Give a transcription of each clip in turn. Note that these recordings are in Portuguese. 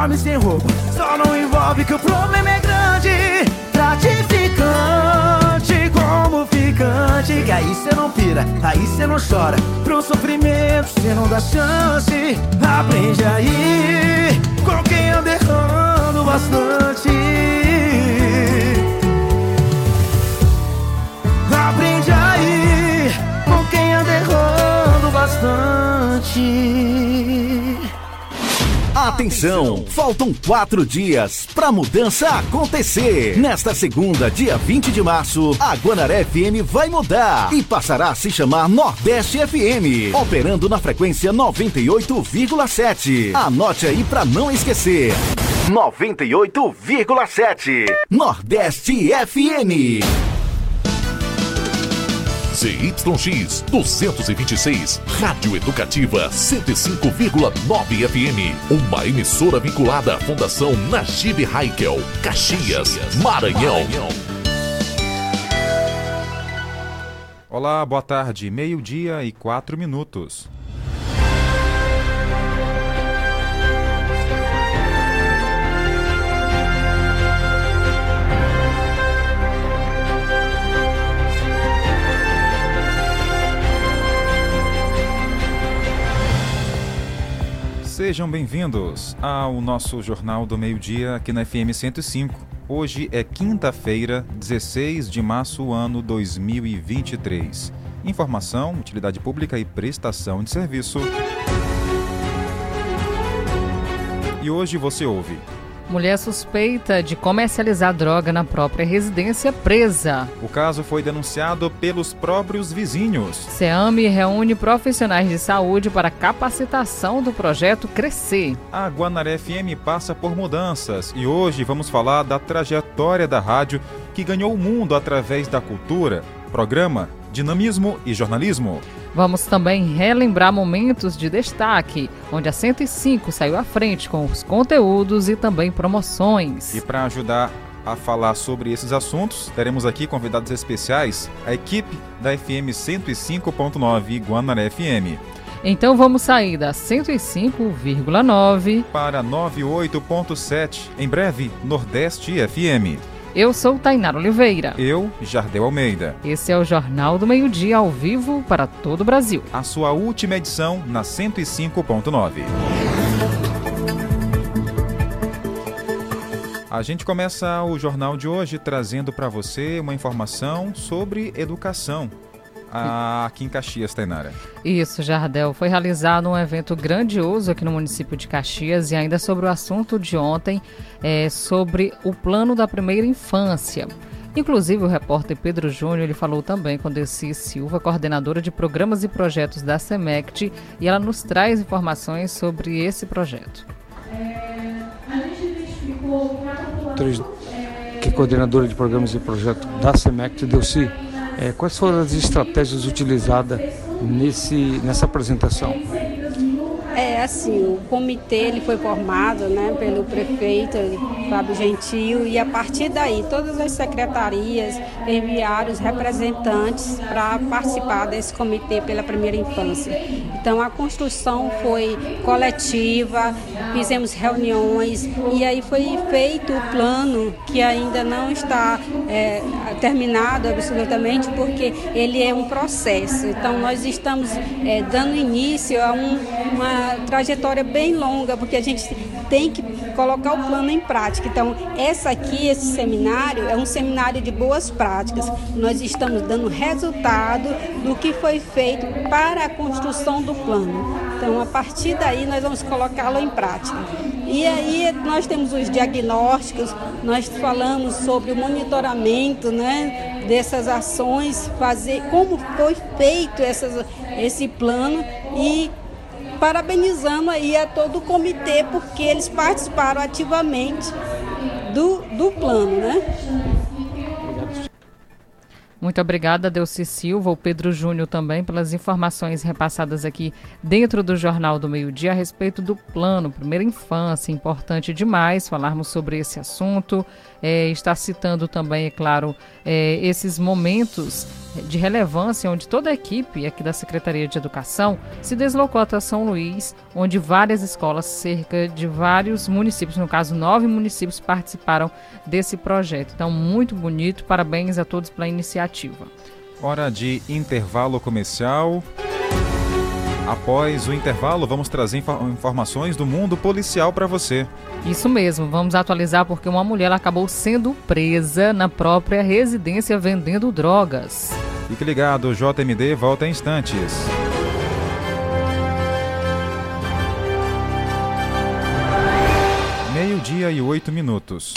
dorme sem roupa. Só não envolve que o problema é grande. Gratificante como ficante. Que aí cê não pira, aí cê não chora. Pro sofrimento cê não dá chance. Aprende aí com quem anda errando bastante. Aprende aí com quem anda errando bastante. Atenção! Faltam quatro dias para mudança acontecer. Nesta segunda, dia 20 de março, a Guanaré FM vai mudar e passará a se chamar Nordeste FM, operando na frequência 98,7. Anote aí para não esquecer. 98,7 Nordeste FM. ZYX 226, Rádio Educativa 105,9 FM. Uma emissora vinculada à Fundação Najib Haikel, Caxias, Maranhão. Olá, boa tarde. Meio-dia e quatro minutos. Sejam bem-vindos ao nosso Jornal do Meio-Dia aqui na FM 105. Hoje é quinta-feira, 16 de março, ano 2023. Informação, utilidade pública e prestação de serviço. E hoje você ouve. Mulher suspeita de comercializar droga na própria residência presa. O caso foi denunciado pelos próprios vizinhos. SEAME reúne profissionais de saúde para capacitação do projeto Crescer. A Guanaré FM passa por mudanças e hoje vamos falar da trajetória da rádio que ganhou o mundo através da cultura, programa, dinamismo e jornalismo. Vamos também relembrar momentos de destaque, onde a 105 saiu à frente com os conteúdos e também promoções. E para ajudar a falar sobre esses assuntos, teremos aqui convidados especiais, a equipe da FM 105.9 Guanaré FM. Então vamos sair da 105,9 para 98.7, em breve Nordeste FM. Eu sou Tainara Oliveira. Eu, Jardel Almeida. Esse é o Jornal do Meio-Dia ao vivo para todo o Brasil. A sua última edição na 105.9. A gente começa o jornal de hoje trazendo para você uma informação sobre educação aqui em Caxias, Tainara. Isso, Jardel. Foi realizado um evento grandioso aqui no município de Caxias e ainda sobre o assunto de ontem, é, sobre o plano da primeira infância. Inclusive, o repórter Pedro Júnior ele falou também com Deci Silva, coordenadora de programas e projetos da SEMECT, e ela nos traz informações sobre esse projeto. É, a gente identificou que é coordenadora de programas e projetos da SEMECT, Delci, é, quais foram as estratégias utilizadas nesse, nessa apresentação? É assim, o comitê ele foi formado né, pelo prefeito Fábio Gentil e a partir daí todas as secretarias enviaram os representantes para participar desse comitê pela primeira infância. Então a construção foi coletiva, fizemos reuniões e aí foi feito o plano que ainda não está é, terminado absolutamente porque ele é um processo. Então nós estamos é, dando início a um, uma trajetória bem longa, porque a gente tem que colocar o plano em prática. Então, essa aqui, esse seminário, é um seminário de boas práticas. Nós estamos dando resultado do que foi feito para a construção do plano. Então, a partir daí, nós vamos colocá-lo em prática. E aí, nós temos os diagnósticos, nós falamos sobre o monitoramento né, dessas ações, fazer como foi feito essas, esse plano e parabenizando aí a todo o comitê, porque eles participaram ativamente do, do plano, né? Muito obrigada, Delci Silva, o Pedro Júnior também, pelas informações repassadas aqui dentro do Jornal do Meio Dia a respeito do plano Primeira Infância. Importante demais falarmos sobre esse assunto. É, está citando também, é claro, é, esses momentos de relevância onde toda a equipe aqui da Secretaria de Educação se deslocou até São Luís, onde várias escolas, cerca de vários municípios, no caso nove municípios, participaram desse projeto. Então, muito bonito, parabéns a todos pela iniciativa. Hora de intervalo comercial. Após o intervalo, vamos trazer informações do mundo policial para você. Isso mesmo, vamos atualizar porque uma mulher acabou sendo presa na própria residência vendendo drogas. Fique ligado, JMD volta em instantes. Meio-dia e oito minutos.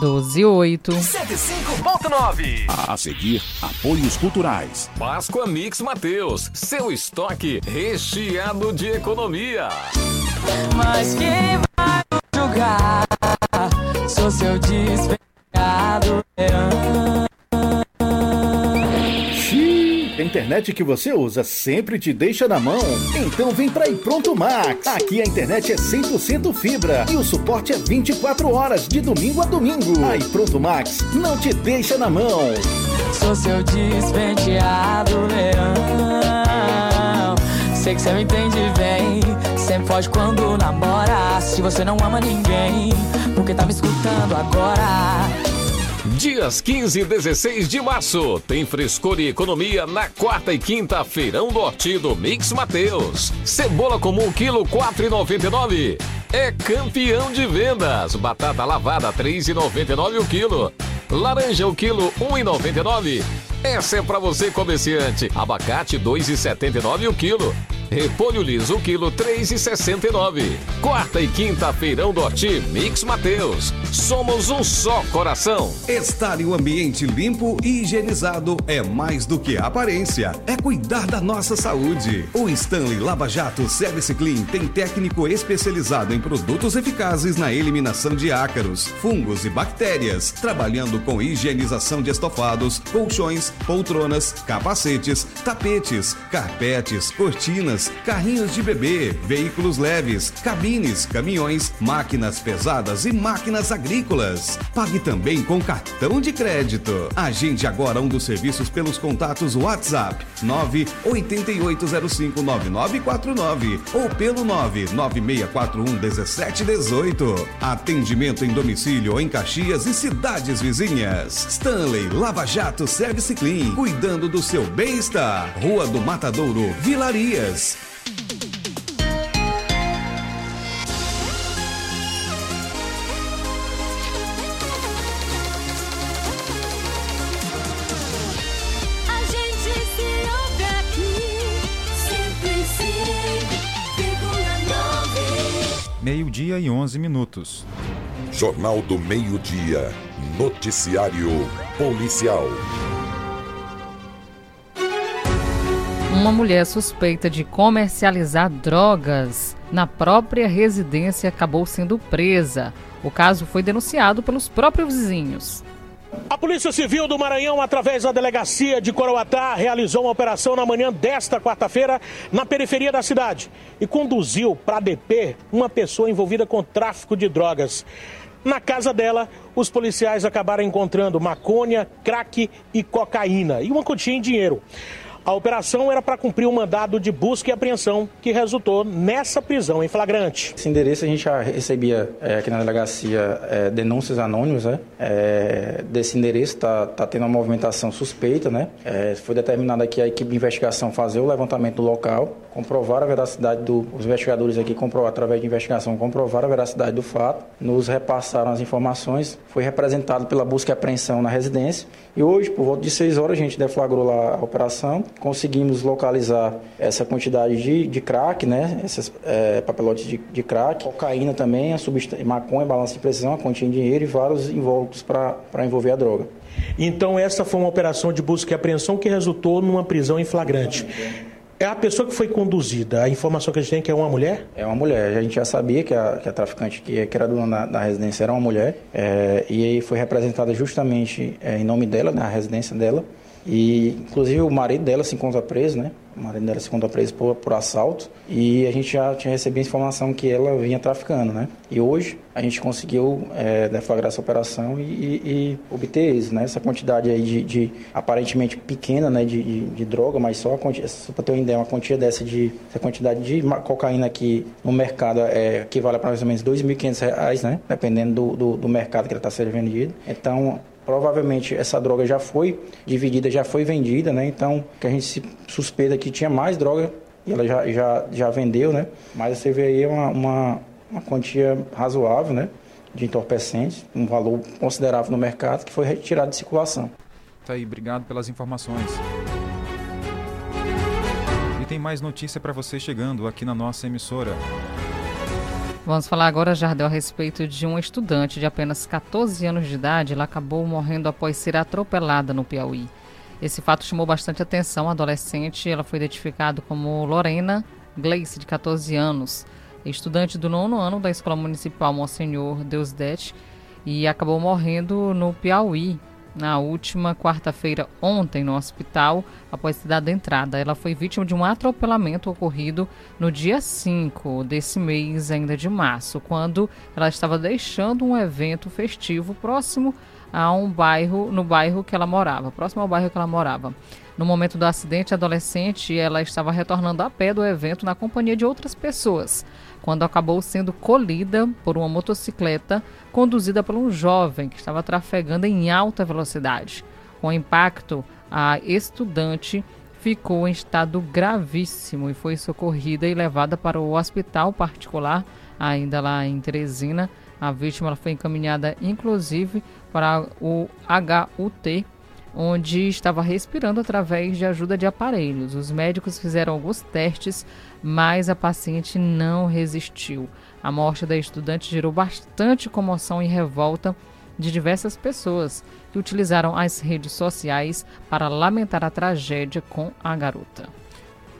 12 e 8. 105.9. A seguir, apoios culturais. Páscoa Mix Mateus. Seu estoque recheado de economia. Mas quem vai julgar? Sou seu desfegado A internet que você usa sempre te deixa na mão. Então vem pra Pronto Max. Aqui a internet é 100% fibra e o suporte é 24 horas de domingo a domingo. Aí Pronto Max não te deixa na mão. Sou seu despenteado leão. Sei que você me entende bem. Sempre foge quando namora. Se você não ama ninguém, porque tá me escutando agora. Dias 15 e 16 de março, tem frescor e economia na quarta e quinta feirão do Horti do Mix Mateus. Cebola comum quilo 4,99. É campeão de vendas. Batata lavada 3,99 o quilo. Laranja o quilo 1,99. Essa é para você comerciante. Abacate 2,79 o quilo. Repolho liso, quilo 3,69. Quarta e quinta feirão do Horti Mix Mateus. Somos um só coração. Estar em um ambiente limpo e higienizado é mais do que aparência. É cuidar da nossa saúde. O Stanley Lava Jato Service Clean tem técnico especializado em produtos eficazes na eliminação de ácaros, fungos e bactérias, trabalhando com higienização de estofados, colchões, poltronas, capacetes, tapetes, carpetes, cortinas, carrinhos de bebê, veículos leves, cabines, caminhões, máquinas pesadas e máquinas agrícolas. Pague também com cartão de crédito. Agende agora um dos serviços pelos contatos WhatsApp 988059949 ou pelo 996411718. Atendimento em domicílio em Caxias e cidades vizinhas. Stanley Lava Jato Service Clean, cuidando do seu bem-estar. Rua do Matadouro, Vilarias. A gente se ouve aqui, 105,9. Meio-dia e 11 minutos. Jornal do Meio-Dia. Noticiário Policial. Uma mulher suspeita de comercializar drogas na própria residência acabou sendo presa. O caso foi denunciado pelos próprios vizinhos. A Polícia Civil do Maranhão, através da delegacia de Coroatá, realizou uma operação na manhã desta quarta-feira na periferia da cidade e conduziu para a DP uma pessoa envolvida com tráfico de drogas. Na casa dela, os policiais acabaram encontrando maconha, crack e cocaína e uma quantia em dinheiro. A operação era para cumprir um mandado de busca e apreensão que resultou nessa prisão em flagrante. Esse endereço a gente já recebia é, aqui na delegacia é, denúncias anônimas, né? É, desse endereço está tá tendo uma movimentação suspeita, né? É, foi determinada aqui a equipe de investigação fazer o levantamento do local, comprovar a veracidade do, os investigadores aqui comprovar através de investigação comprovar a veracidade do fato, nos repassaram as informações, foi representado pela busca e apreensão na residência e hoje por volta de 6 horas a gente deflagrou lá a operação, conseguimos localizar essa quantidade de, de crack, né? Esses é, papelotes de, de crack, cocaína também, a maconha, balança de precisão, a quantia em dinheiro e vários invólucros para envolver a droga. Então, essa foi uma operação de busca e apreensão que resultou numa prisão em flagrante. É a pessoa que foi conduzida, a informação que a gente tem é que é uma mulher? É uma mulher. A gente já sabia que a, que a traficante que, que era dona da, residência era uma mulher. é, e aí foi representada justamente é, em nome dela, na residência dela. E inclusive o marido dela se encontra preso, né? O marido dela se encontra preso por, por assalto. E a gente já tinha recebido informação que ela vinha traficando, né? E hoje a gente conseguiu é, deflagrar essa operação e, e- e obter isso, né? Essa quantidade aí de, de aparentemente pequena, né? De, de, de droga, mas só, só para ter uma ideia, uma quantia dessa de essa quantidade de cocaína que no mercado é, equivale a mais ou menos 2.500 reais, né? Dependendo do, do, do mercado que ela está sendo vendida. Então, provavelmente essa droga já foi dividida, já foi vendida, né? Então, que a gente se suspeita que tinha mais droga e ela já, já, já vendeu, né? Mas você vê aí uma, uma, uma quantia razoável, né? De entorpecentes, um valor considerável no mercado que foi retirado de circulação. Tá aí, obrigado pelas informações. E tem mais notícia para você chegando aqui na nossa emissora. Vamos falar agora, Jardel, a respeito de uma estudante de apenas 14 anos de idade. Ela acabou morrendo após ser atropelada no Piauí. Esse fato chamou bastante atenção. A adolescente ela foi identificada como Lorena Gleice, de 14 anos, estudante do nono ano da Escola Municipal Monsenhor Deusdete, e acabou morrendo no Piauí na última quarta-feira, ontem, no hospital, após ter dado entrada. Ela foi vítima de um atropelamento ocorrido no dia 5 desse mês, ainda de março, quando ela estava deixando um evento festivo próximo a um bairro, no bairro que ela morava, próximo ao bairro que ela morava. No momento do acidente, a adolescente ela estava retornando a pé do evento na companhia de outras pessoas, quando acabou sendo colhida por uma motocicleta conduzida por um jovem que estava trafegando em alta velocidade. Com o impacto, a estudante ficou em estado gravíssimo e foi socorrida e levada para o hospital particular, ainda lá em Teresina. A vítima foi encaminhada, inclusive, para o HUT, onde estava respirando através de ajuda de aparelhos. Os médicos fizeram alguns testes, mas a paciente não resistiu. A morte da estudante gerou bastante comoção e revolta de diversas pessoas que utilizaram as redes sociais para lamentar a tragédia com a garota.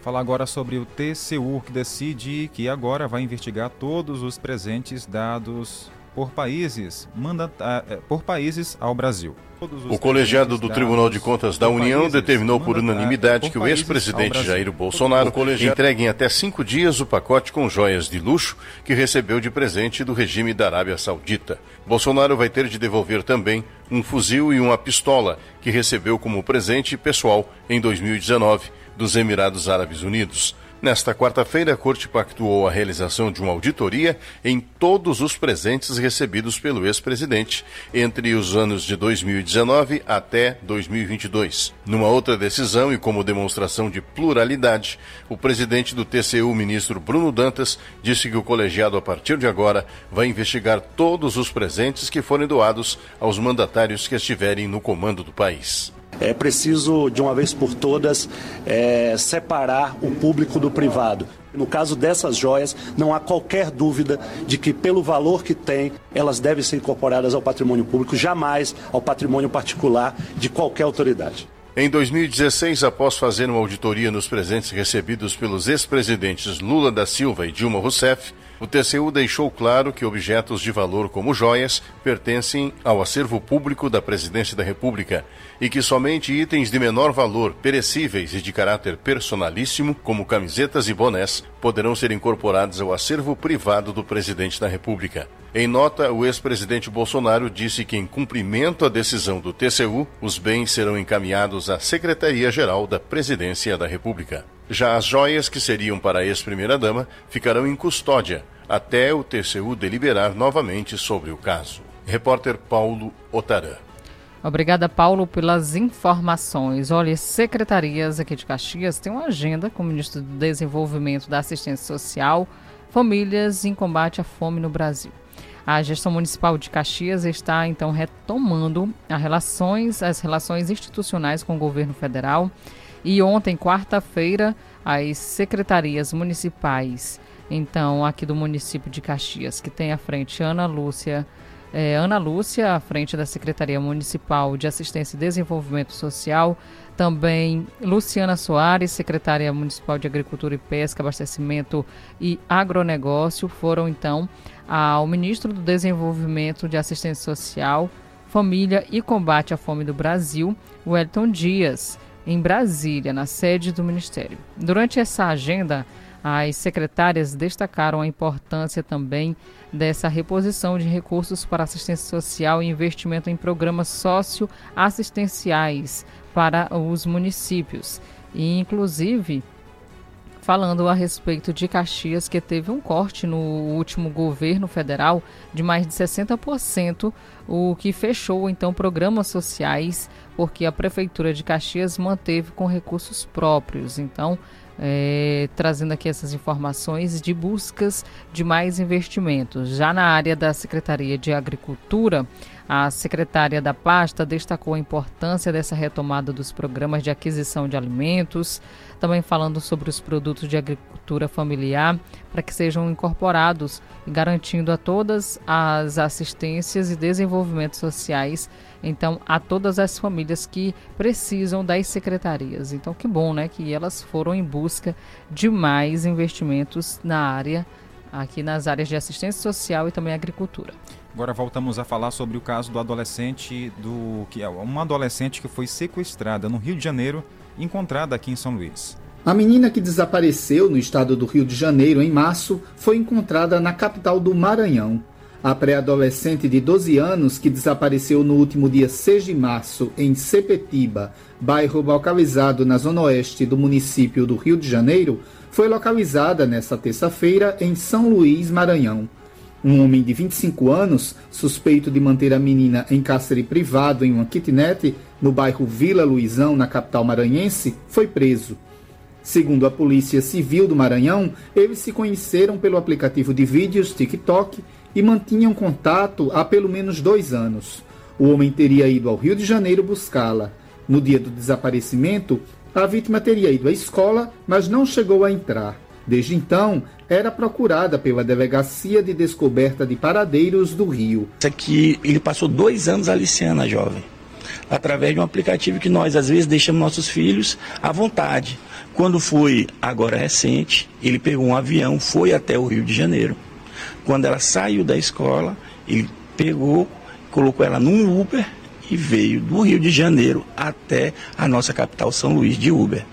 Falar agora sobre o TCU, que decide que agora vai investigar todos os presentes dados por países, manda, eh, por países ao Brasil. O colegiado do Tribunal de Contas da União determinou por unanimidade que o ex-presidente. Jair Bolsonaro entregue em até cinco dias o pacote com joias de luxo que recebeu de presente do regime da Arábia Saudita. Bolsonaro vai ter de devolver também um fuzil e uma pistola que recebeu como presente pessoal em 2019 dos Emirados Árabes Unidos. Nesta quarta-feira, a Corte pactuou a realização de uma auditoria em todos os presentes recebidos pelo ex-presidente entre os anos de 2019 até 2022. Numa outra decisão e como demonstração de pluralidade, o presidente do TCU, ministro Bruno Dantas, disse que o colegiado, a partir de agora, vai investigar todos os presentes que forem doados aos mandatários que estiverem no comando do país. É preciso, de uma vez por todas, é, separar o público do privado. No caso dessas joias, não há qualquer dúvida de que, pelo valor que têm, elas devem ser incorporadas ao patrimônio público, jamais ao patrimônio particular de qualquer autoridade. Em 2016, após fazer uma auditoria nos presentes recebidos pelos ex-presidentes Lula da Silva e Dilma Rousseff, o TCU deixou claro que objetos de valor como joias pertencem ao acervo público da Presidência da República e que somente itens de menor valor, perecíveis e de caráter personalíssimo, como camisetas e bonés, poderão ser incorporados ao acervo privado do Presidente da República. Em nota, o ex-presidente Bolsonaro disse que, em cumprimento à decisão do TCU, os bens serão encaminhados à Secretaria-Geral da Presidência da República. Já as joias que seriam para a ex-primeira-dama ficarão em custódia até o TCU deliberar novamente sobre o caso. Repórter Paulo Otarã. Obrigada, Paulo, pelas informações. Olha, secretarias aqui de Caxias têm uma agenda com o ministro do Desenvolvimento da Assistência Social, Famílias em Combate à Fome no Brasil. A gestão municipal de Caxias está então retomando as relações, as relações institucionais com o governo federal. E ontem, quarta-feira, as secretarias municipais, então aqui do município de Caxias, que tem à frente Ana Lúcia é, Ana Lúcia, à frente da Secretaria Municipal de Assistência e Desenvolvimento Social, também Luciana Soares, secretária municipal de Agricultura e Pesca, Abastecimento e Agronegócio, foram então ao ministro do Desenvolvimento de Assistência Social, Família e Combate à Fome do Brasil, Wellington Dias, em Brasília, na sede do Ministério. Durante essa agenda, as secretárias destacaram a importância também dessa reposição de recursos para assistência social e investimento em programas socioassistenciais para os municípios. E, inclusive, falando a respeito de Caxias, que teve um corte no último governo federal de mais de 60%, o que fechou então programas sociais, porque a Prefeitura de Caxias manteve com recursos próprios. Então, é, trazendo aqui essas informações de buscas de mais investimentos. Já na área da Secretaria de Agricultura, a secretária da pasta destacou a importância dessa retomada dos programas de aquisição de alimentos, também falando sobre os produtos de agricultura familiar, para que sejam incorporados garantindo a todas as assistências e desenvolvimentos sociais, então a todas as famílias que precisam das secretarias. Então que bom, né, que elas foram em busca de mais investimentos na área aqui nas áreas de assistência social e também agricultura. Agora voltamos a falar sobre o caso do adolescente do que é uma adolescente que foi sequestrada no Rio de Janeiro e encontrada aqui em São Luís. A menina que desapareceu no estado do Rio de Janeiro em março foi encontrada na capital do Maranhão. A pré-adolescente de 12 anos, que desapareceu no último dia 6 de março em Sepetiba, bairro localizado na zona oeste do município do Rio de Janeiro, foi localizada nesta terça-feira em São Luís, Maranhão. Um homem de 25 anos, suspeito de manter a menina em cárcere privado em uma kitnet no bairro Vila Luizão, na capital maranhense, foi preso. Segundo a Polícia Civil do Maranhão, eles se conheceram pelo aplicativo de vídeos TikTok e mantinham contato há pelo menos dois anos. O homem teria ido ao Rio de Janeiro buscá-la. No dia do desaparecimento, a vítima teria ido à escola, mas não chegou a entrar. Desde então, era procurada pela Delegacia de Descoberta de Paradeiros do Rio. Isso aqui, ele passou dois anos aliciando a jovem, através de um aplicativo que nós, às vezes, deixamos nossos filhos à vontade. Quando foi, agora recente, ele pegou um avião, foi até o Rio de Janeiro. Quando ela saiu da escola, ele pegou, colocou ela num Uber e veio do Rio de Janeiro até a nossa capital São Luís de Uber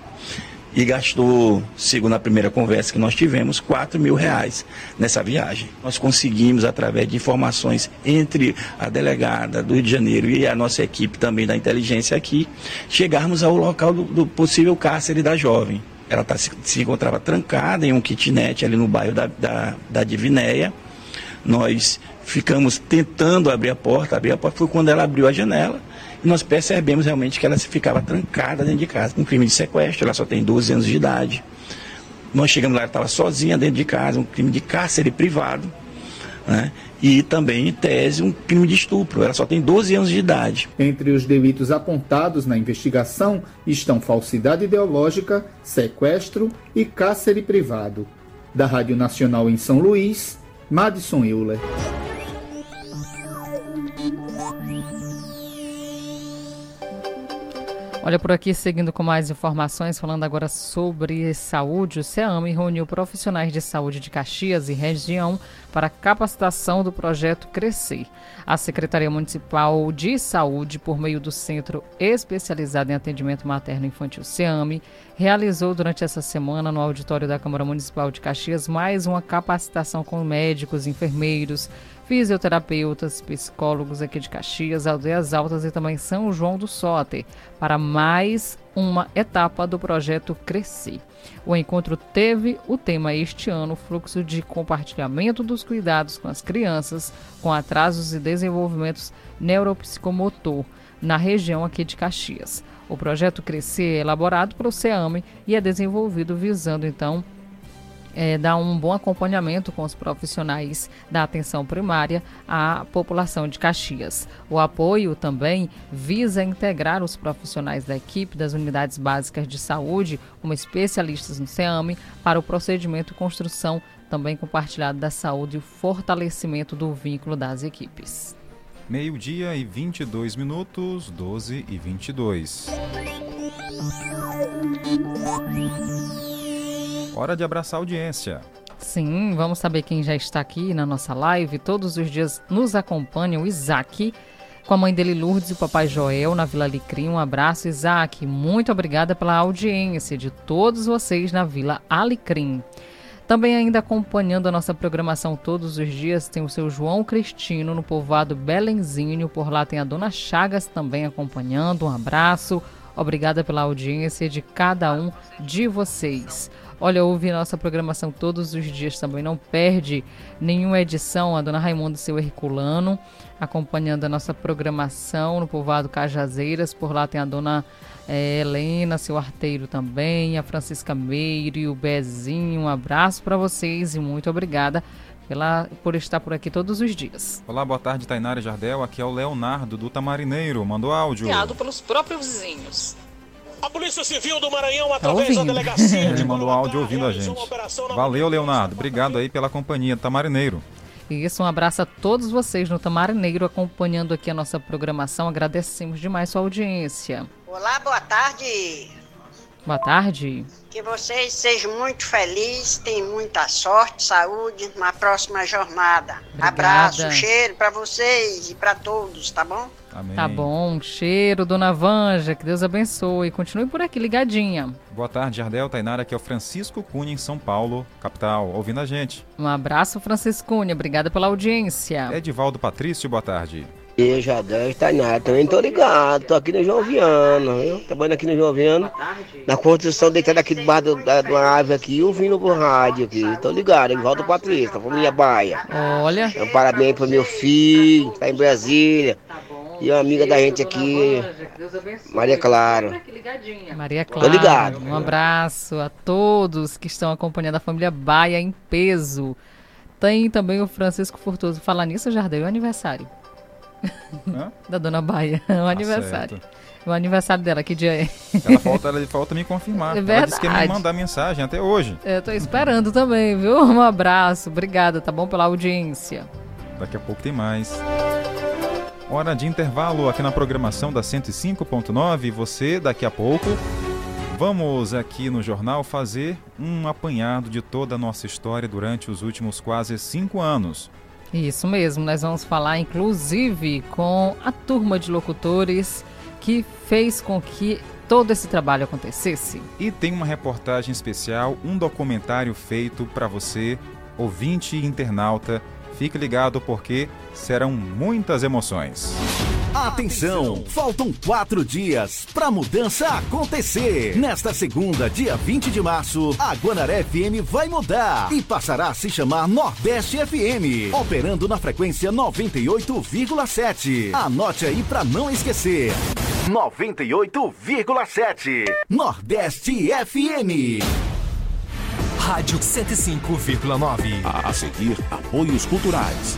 e gastou, segundo a primeira conversa que nós tivemos, 4 mil reais nessa viagem. Nós conseguimos, através de informações entre a delegada do Rio de Janeiro e a nossa equipe também da inteligência aqui, chegarmos ao local do, do possível cárcere da jovem. Ela tá, se, se, encontrava trancada em um kitnet ali no bairro da, da, da Divinéia. Nós ficamos tentando abrir a porta, abrir a porta foi quando ela abriu a janela e nós percebemos realmente que ela se ficava trancada dentro de casa. Um crime de sequestro, ela só tem 12 anos de idade. Nós chegamos lá, ela estava sozinha dentro de casa, um crime de cárcere privado. Né? E também, em tese, um crime de estupro. Ela só tem 12 anos de idade. Entre os delitos apontados na investigação estão falsidade ideológica, sequestro e cárcere privado. Da Rádio Nacional em São Luís, Madison Euler. Olha por aqui, seguindo com mais informações, falando agora sobre saúde, o CEAM reuniu profissionais de saúde de Caxias e região para capacitação do projeto Crescer. A Secretaria Municipal de Saúde, por meio do Centro Especializado em Atendimento Materno Infantil CEAME, realizou durante essa semana no auditório da Câmara Municipal de Caxias mais uma capacitação com médicos, enfermeiros, fisioterapeutas, psicólogos aqui de Caxias, Aldeias Altas e também São João do Soter, para mais uma etapa do projeto Crescer. O encontro teve o tema este ano, fluxo de compartilhamento dos cuidados com as crianças com atrasos e desenvolvimentos neuropsicomotor na região aqui de Caxias. O projeto Crescer é elaborado pelo CEAME e é desenvolvido visando então é, dar um bom acompanhamento com os profissionais da atenção primária à população de Caxias. O apoio também visa integrar os profissionais da equipe das unidades básicas de saúde, como especialistas no CEAME, para o procedimento e construção também compartilhado da saúde e o fortalecimento do vínculo das equipes. Meio-dia e 22 minutos, 12 e 22. Hora de abraçar a audiência. Sim, vamos saber quem já está aqui na nossa live. Todos os dias nos acompanha o Isaac, com a mãe dele Lourdes e o papai Joel na Vila Alecrim. Um abraço, Isaac. Muito obrigada pela audiência de todos vocês na Vila Alecrim. Também ainda acompanhando a nossa programação todos os dias tem o seu João Cristino no povoado Belenzinho. Por lá tem a dona Chagas também acompanhando. Um abraço. Obrigada pela audiência de cada um de vocês. Olha, ouve nossa programação todos os dias também. Não perde nenhuma edição. A dona Raimunda seu Herculano acompanhando a nossa programação no povoado Cajazeiras. Por lá tem a dona eh, Helena, seu arteiro também, a Francisca Meire e o Bezinho. Um abraço para vocês e muito obrigada pela, por estar por aqui todos os dias. Olá, boa tarde, Tainara Jardel. Aqui é o Leonardo do Tamarineiro. Mandou áudio. Criado pelos próprios vizinhos. A Polícia Civil do Maranhão, Tá através da ouvindo. delegacia Ele de mandou áudio ouvindo a gente. Valeu, Leonardo. Obrigado aí pela companhia. Tamarineiro. Isso, um abraço a todos vocês no Tamarineiro acompanhando aqui a nossa programação. Agradecemos demais sua audiência. Olá, boa tarde. Boa tarde. Que vocês sejam muito felizes, tenham muita sorte, saúde na próxima jornada. Obrigada. Abraço, cheiro para vocês e para todos, tá bom? Amém. Tá bom, cheiro, dona Vanja, que Deus abençoe. Continue por aqui ligadinha. Boa tarde, Jardel, Tainara. Aqui é o Francisco Cunha, em São Paulo, capital, ouvindo a gente. Um abraço, Franciscunha. Obrigada pela audiência. Edivaldo Patrício, boa tarde. E Jardel Tainara, também tô ligado, tô aqui no João Viana, viu? Trabalhando aqui no João Viana, na construção, deitado aqui debaixo da, uma árvore aqui, ouvindo o rádio aqui, tô ligado, Edivaldo Patrício, da família Baia. Olha. Um parabéns pro meu filho, tá em Brasília, e uma amiga da gente aqui, Maria Clara. Maria Tô Clara. ligado. Um abraço a todos que estão acompanhando a família Baia em peso. Tem também o Francisco Furtoso. Falar nisso, Jardel, é o aniversário. da dona Baia. É o aniversário. certo. O aniversário dela, que dia é? Ela falta, ela falta me confirmar. É Ela disse que ia me mandar mensagem até hoje. Eu tô esperando também, viu? Um abraço. Obrigada, tá bom? Pela audiência. Daqui a pouco tem mais. Hora de intervalo aqui na programação da 105.9. E Você, daqui a pouco, vamos aqui no jornal fazer um apanhado de toda a nossa história durante os últimos quase cinco anos. Isso mesmo, nós vamos falar inclusive com a turma de locutores que fez com que todo esse trabalho acontecesse. E tem uma reportagem especial, um documentário feito para você, ouvinte e internauta. Fique ligado porque serão muitas emoções. Atenção! Faltam quatro dias para a mudança acontecer. Nesta segunda, dia 20 de março, a Guanaré FM vai mudar e passará a se chamar Nordeste FM, operando na frequência 98,7. Anote aí para não esquecer. 98,7 Nordeste FM. Rádio 105,9. A seguir, apoios culturais.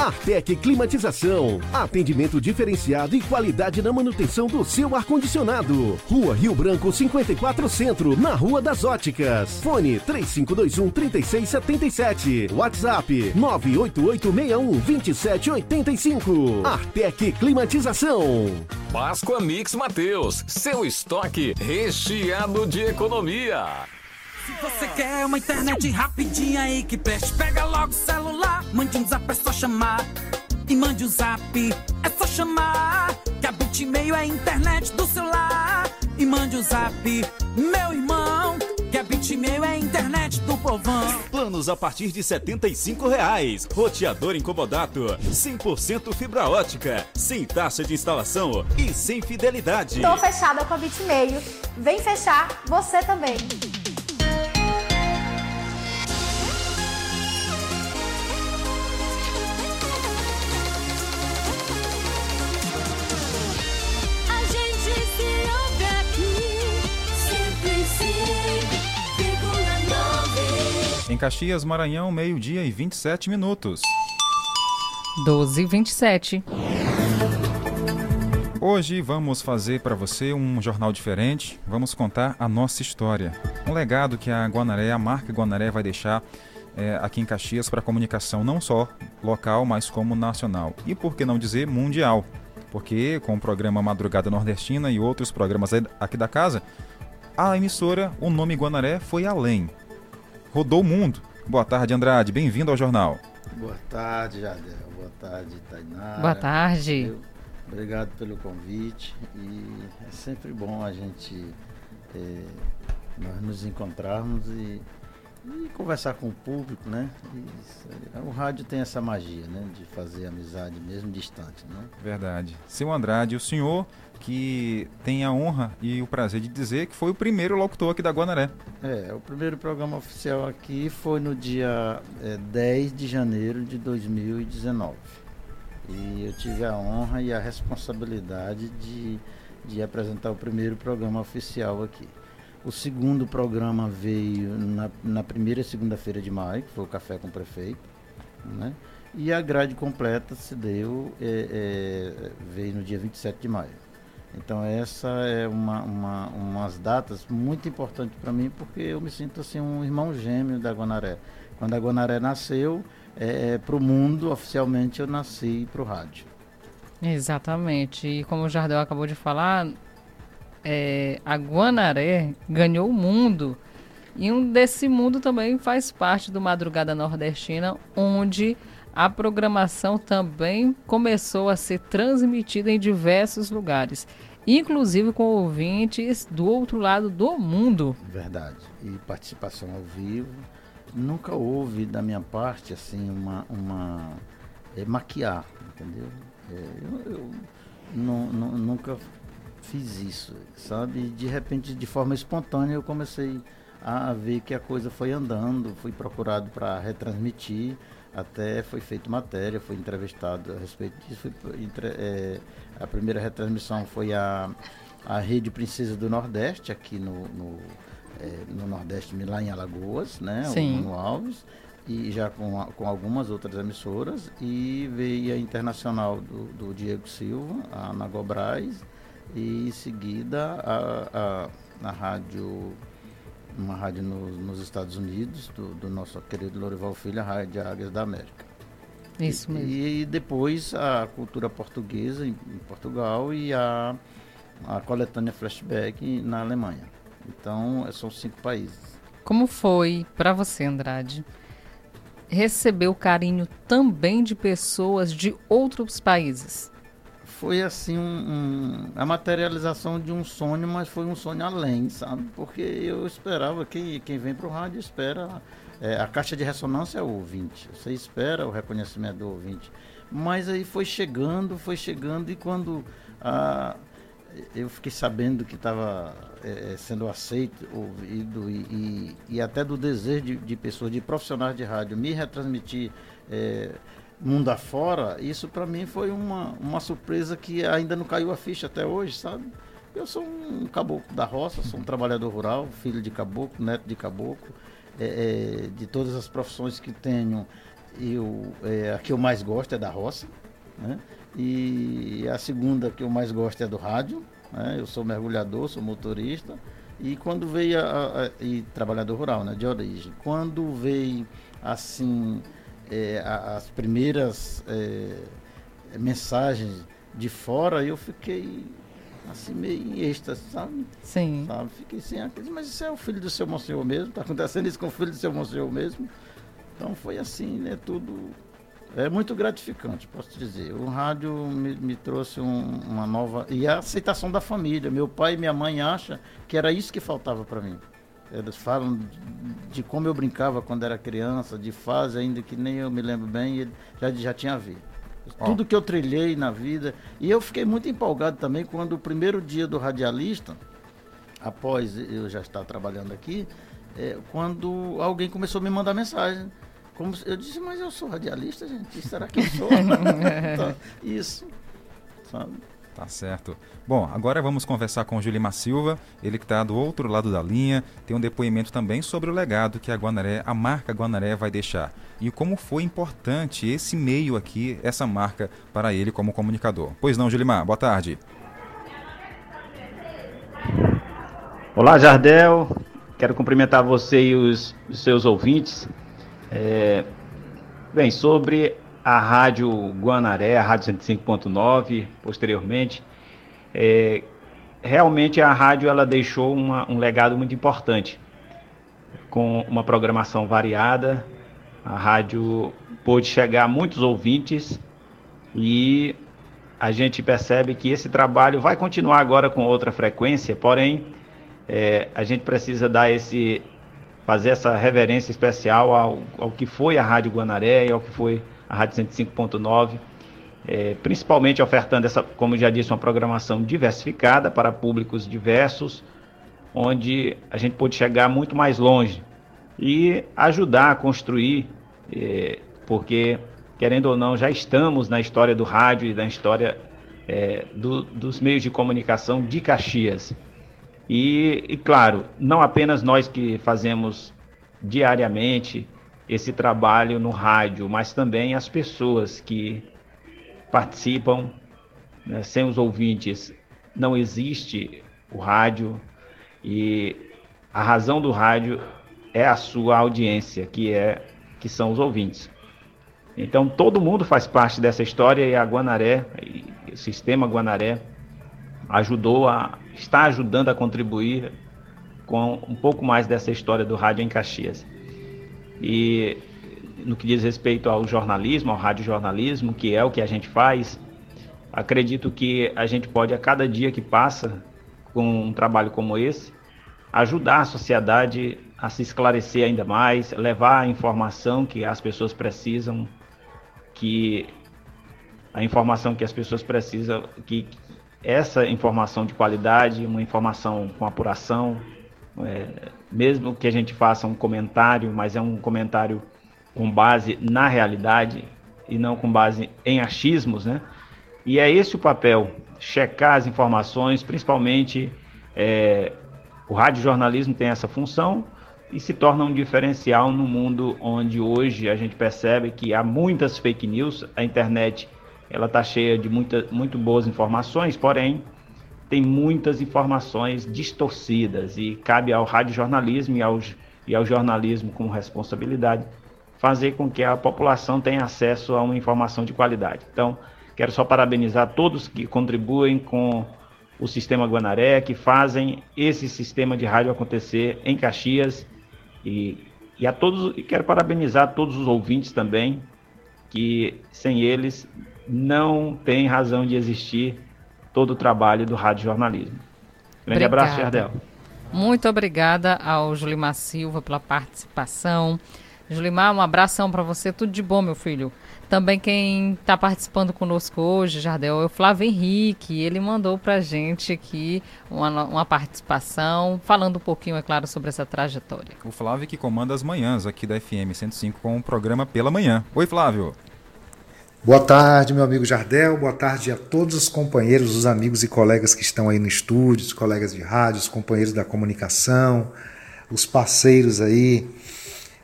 Artec Climatização. Atendimento diferenciado e qualidade na manutenção do seu ar-condicionado. Rua Rio Branco 54 Centro, na Rua das Óticas. Fone 3521-3677. WhatsApp 98861-2785. Artec Climatização. Páscoa Mix Mateus, seu estoque recheado de economia. Se você quer uma internet rapidinha aí que preste, pega logo o celular, mande um zap, é só chamar. E mande um zap, é só chamar. Que a Bitmail é a internet do celular. E mande um zap, meu irmão. Que a Bitmail é a internet do povão. Planos a partir de 75 reais. Roteador incomodato. 100% fibra ótica. Sem taxa de instalação e sem fidelidade. Tô fechada com a Bitmail. Vem fechar você também. Em Caxias, Maranhão, meio-dia e 27 minutos. 12 e 27. Hoje vamos fazer para você um jornal diferente. Vamos contar a nossa história. Um legado que a Guanaré, a marca Guanaré, vai deixar é, aqui em Caxias para a comunicação não só local, mas como nacional. E por que não dizer mundial? Porque com o programa Madrugada Nordestina e outros programas aqui da casa, a emissora, o nome Guanaré foi além. Rodou o mundo. Boa tarde, Andrade. Bem-vindo ao jornal. Boa tarde, Jadel. Boa tarde, Tainara. Boa tarde. Eu- obrigado pelo convite e é sempre bom a gente eh, nós nos encontrarmos e, e conversar com o público, né? Isso aí. o rádio tem essa magia, né? De fazer amizade mesmo distante, né? Verdade. Seu Andrade, o senhor que tem a honra e o prazer de dizer que foi o primeiro locutor aqui da Guanaré. É, o primeiro programa oficial aqui foi no dia eh, 10 de janeiro de 2019. E eu tive a honra e a responsabilidade de, de apresentar o primeiro programa oficial aqui. O segundo programa veio na, na primeira segunda-feira de maio, que foi o Café com o Prefeito. Né? E a grade completa se deu, eh, eh, veio no dia 27 de maio. Então essa é uma, uma umas datas muito importantes para mim porque eu me sinto assim um irmão gêmeo da Guanaré. Quando a Guanaré nasceu, é, para o mundo oficialmente eu nasci para o rádio. Exatamente. E como o Jardel acabou de falar, é, a Guanaré ganhou o mundo. E um desse mundo também faz parte do Madrugada Nordestina, onde a programação também começou a ser transmitida em diversos lugares, inclusive com ouvintes do outro lado do mundo. Verdade. E participação ao vivo. Nunca houve da minha parte assim uma, uma é, maquiar, entendeu? É, eu eu nu- nu- nunca fiz isso, sabe? De repente, de forma espontânea, eu comecei a ver que a coisa foi andando, fui procurado para retransmitir, até foi feita matéria, fui entrevistado a respeito disso. Fui, entre- é, a primeira retransmissão foi a, a Rede Princesa do Nordeste, aqui no, no, é, no Nordeste, lá em Alagoas, né? Sim. O Alves, e já com, com algumas outras emissoras, e veio a internacional do, do Diego Silva, a Nagobras, e em seguida a, a, a rádio, uma rádio no- nos Estados Unidos, do, do nosso querido Lorival Filho, a Rádio Águias da América. Isso E- mesmo. E, depois a cultura portuguesa em, em Portugal e a, a coletânea Flashback na Alemanha. Então, eh, são cinco países. Como foi para você, Andrade, receber o carinho também de pessoas de outros países? Foi assim um, um- a materialização de um sonho, mas foi um sonho além, sabe? Porque eu esperava que quem vem para o rádio espera é, a caixa de ressonância é o ouvinte. Você espera o reconhecimento do ouvinte. Mas aí foi chegando, foi chegando e quando ah, eu fiquei sabendo que estava sendo aceito, ouvido e, e, e até do desejo de, de pessoas, de profissionais de rádio me retransmitir é, mundo afora, isso para mim foi uma, uma surpresa que ainda não caiu a ficha até hoje, sabe? Eu sou um caboclo da roça, sou um trabalhador rural, filho de caboclo, neto de caboclo, é, é, de todas as profissões que tenho, eu, é, a que eu mais gosto é da roça, né? E a segunda que eu mais gosto é do rádio, né? Eu sou mergulhador, sou motorista, e quando veio, a, a- e trabalhador rural, né, de origem, quando veio, assim, é, as primeiras é, mensagens de fora, eu fiquei assim meio em êxtase, sabe? Sim. Sabe? Fiquei assim, ah, mas isso é o filho do seu Monsenhor mesmo, tá acontecendo isso com o filho do seu Monsenhor mesmo. Então foi assim, né? Tudo é muito gratificante, posso dizer. O rádio me, me trouxe um- uma nova. E a aceitação da família. Meu pai e minha mãe acham que era isso que faltava para mim. Eles falam de, como eu brincava quando era criança, de fase ainda que nem eu me lembro bem, ele já, já tinha visto. Tudo que eu trilhei na vida. E eu fiquei muito empolgado também quando o primeiro dia do radialista, após eu já estar trabalhando aqui, é, quando alguém começou a me mandar mensagem. Como eu disse, mas eu sou radialista, gente. Será que eu sou? Então, isso. Sabe? Tá certo. Bom, agora vamos conversar com o Julimar Silva, ele que está do outro lado da linha, tem um depoimento também sobre o legado que a Guanaré, a marca Guanaré vai deixar. E como foi importante esse meio aqui, essa marca, para ele como comunicador. Pois não, Julimar, boa tarde. Olá, Jardel. Quero cumprimentar você e os, os seus ouvintes. É, bem, sobre a Rádio Guanaré, a Rádio 105.9, posteriormente, é, realmente a rádio ela deixou uma, um legado muito importante, com uma programação variada. A rádio pôde chegar a muitos ouvintes e a gente percebe que esse trabalho vai continuar agora com outra frequência, porém é, a gente precisa dar esse fazer essa reverência especial ao, ao que foi a Rádio Guanaré e ao que foi a Rádio 105.9, é, principalmente ofertando essa, como já disse, uma programação diversificada para públicos diversos, onde a gente pôde chegar muito mais longe e ajudar a construir, é, porque querendo ou não já estamos na história do rádio e na história é, do, dos meios de comunicação de Caxias. E, e, claro, não apenas nós que fazemos diariamente esse trabalho no rádio, mas também as pessoas que participam. Né? Sem os ouvintes não existe o rádio e a razão do rádio é a sua audiência, que é que são os ouvintes. Então todo mundo faz parte dessa história e a Guanaré, o sistema Guanaré ajudou a está ajudando a contribuir com um pouco mais dessa história do rádio em Caxias. E no que diz respeito ao jornalismo, ao radiojornalismo, que é o que a gente faz, acredito que a gente pode, a cada dia que passa, com um trabalho como esse, ajudar a sociedade a se esclarecer ainda mais, levar a informação que as pessoas precisam, que a informação que as pessoas precisam, que essa informação de qualidade, uma informação com apuração, é, mesmo que a gente faça um comentário, mas é um comentário com base na realidade e não com base em achismos, né? E é esse o papel, checar as informações, principalmente é, o radiojornalismo tem essa função e se torna um diferencial no mundo onde hoje a gente percebe que há muitas fake news, a internet ela está cheia de muita, muito boas informações, porém tem muitas informações distorcidas e cabe ao radiojornalismo e ao, e ao jornalismo com responsabilidade fazer com que a população tenha acesso a uma informação de qualidade. Então, quero só parabenizar todos que contribuem com o sistema Guanaré, que fazem esse sistema de rádio acontecer em Caxias e, e a todos e quero parabenizar todos os ouvintes também, que sem eles não tem razão de existir todo o trabalho do rádio jornalismo. Grande Obrigada. abraço, Jardel. Muito obrigada ao Julimar Silva pela participação. Julimar, um abração para você, tudo de bom, meu filho. Também quem está participando conosco hoje, Jardel, é o Flávio Henrique. Ele mandou para a gente aqui uma, uma participação, falando um pouquinho, é claro, sobre essa trajetória. O Flávio que comanda as manhãs aqui da FM 105 com o programa Pela Manhã. Oi, Flávio. Boa tarde, meu amigo Jardel. Boa tarde a todos os companheiros, os amigos e colegas que estão aí no estúdio, os colegas de rádio, os companheiros da comunicação, os parceiros aí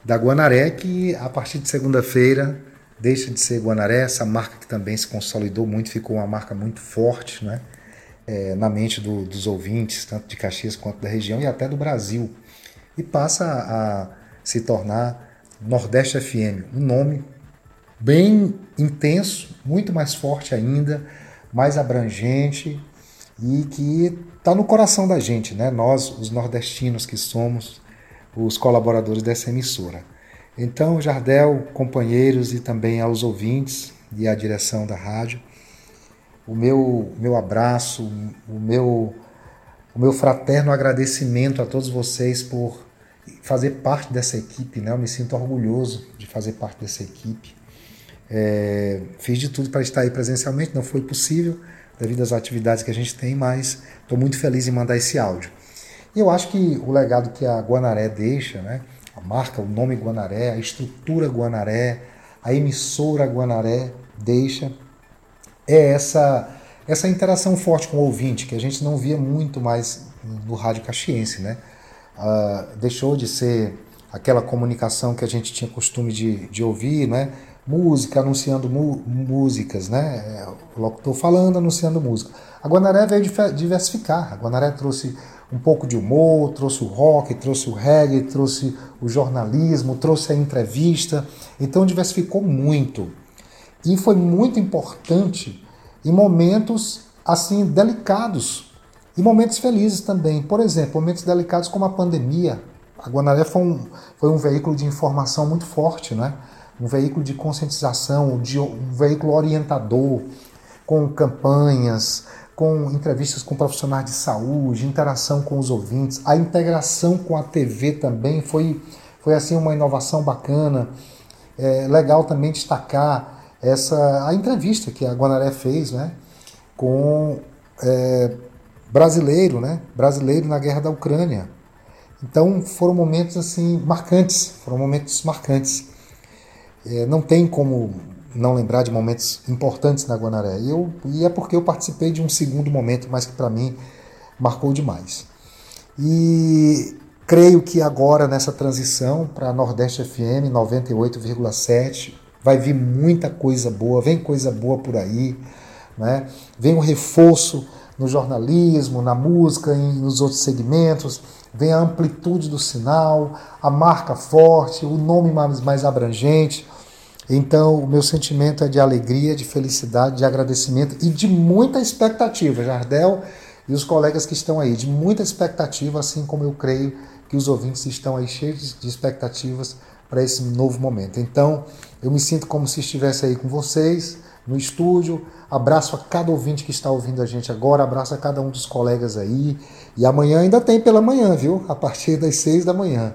da Guanaré, que a partir de segunda-feira deixa de ser Guanaré, essa marca que também se consolidou muito, ficou uma marca muito forte né? É, na mente do, dos ouvintes, tanto de Caxias quanto da região e até do Brasil. E passa a se tornar Nordeste FM, um nome bem intenso, muito mais forte ainda, mais abrangente e que está no coração da gente, né? Nós, os nordestinos que somos os colaboradores dessa emissora. Então, Jardel, companheiros e também aos ouvintes e à direção da rádio, o meu, meu abraço, o meu, o meu fraterno agradecimento a todos vocês por fazer parte dessa equipe. Né? Eu me sinto orgulhoso de fazer parte dessa equipe. É, fiz de tudo para estar aí presencialmente, não foi possível devido às atividades que a gente tem, mas estou muito feliz em mandar esse áudio. E eu acho que o legado que a Guanaré deixa, né, a marca, o nome Guanaré, a estrutura Guanaré, a emissora Guanaré deixa, é essa essa interação forte com o ouvinte, que a gente não via muito mais no rádio caxiense, né? Ah, deixou de ser aquela comunicação que a gente tinha costume de, de ouvir, né? Música, anunciando músicas, né? É, O locutor falando, anunciando música. A Guanaré veio diversificar. A Guanaré trouxe um pouco de humor, trouxe o rock, trouxe o reggae, trouxe o jornalismo, trouxe a entrevista. Então diversificou muito. E foi muito importante em momentos assim delicados e momentos felizes também. Por exemplo, momentos delicados como a pandemia. A Guanaré foi um, foi um veículo de informação muito forte, né? Um veículo de conscientização, de, um veículo orientador, com campanhas, com entrevistas com profissionais de saúde, interação com os ouvintes. A integração com a TV também foi, foi assim uma inovação bacana. É legal também destacar essa a entrevista que a Guanaré fez, né, com é, brasileiro, né, brasileiro na guerra da Ucrânia. Então foram momentos assim marcantes, foram momentos marcantes. É, não tem como não lembrar de momentos importantes na Guanaré. E, eu, e é porque eu participei de um segundo momento, mas que para mim marcou demais. E creio que agora nessa transição para Nordeste FM 98,7 vai vir muita coisa boa, vem coisa boa por aí, né? Vem um reforço no jornalismo, na música, e nos outros segmentos, vem a amplitude do sinal, a marca forte, o nome mais, mais abrangente. Então, o meu sentimento é de alegria, de felicidade, de agradecimento e de muita expectativa, Jardel e os colegas que estão aí, de muita expectativa, assim como eu creio que os ouvintes estão aí cheios de expectativas para esse novo momento. Então, eu me sinto como se estivesse aí com vocês, no estúdio. Abraço a cada ouvinte que está ouvindo a gente agora, abraço a cada um dos colegas aí. E amanhã ainda tem pela manhã, viu? A partir das seis da manhã.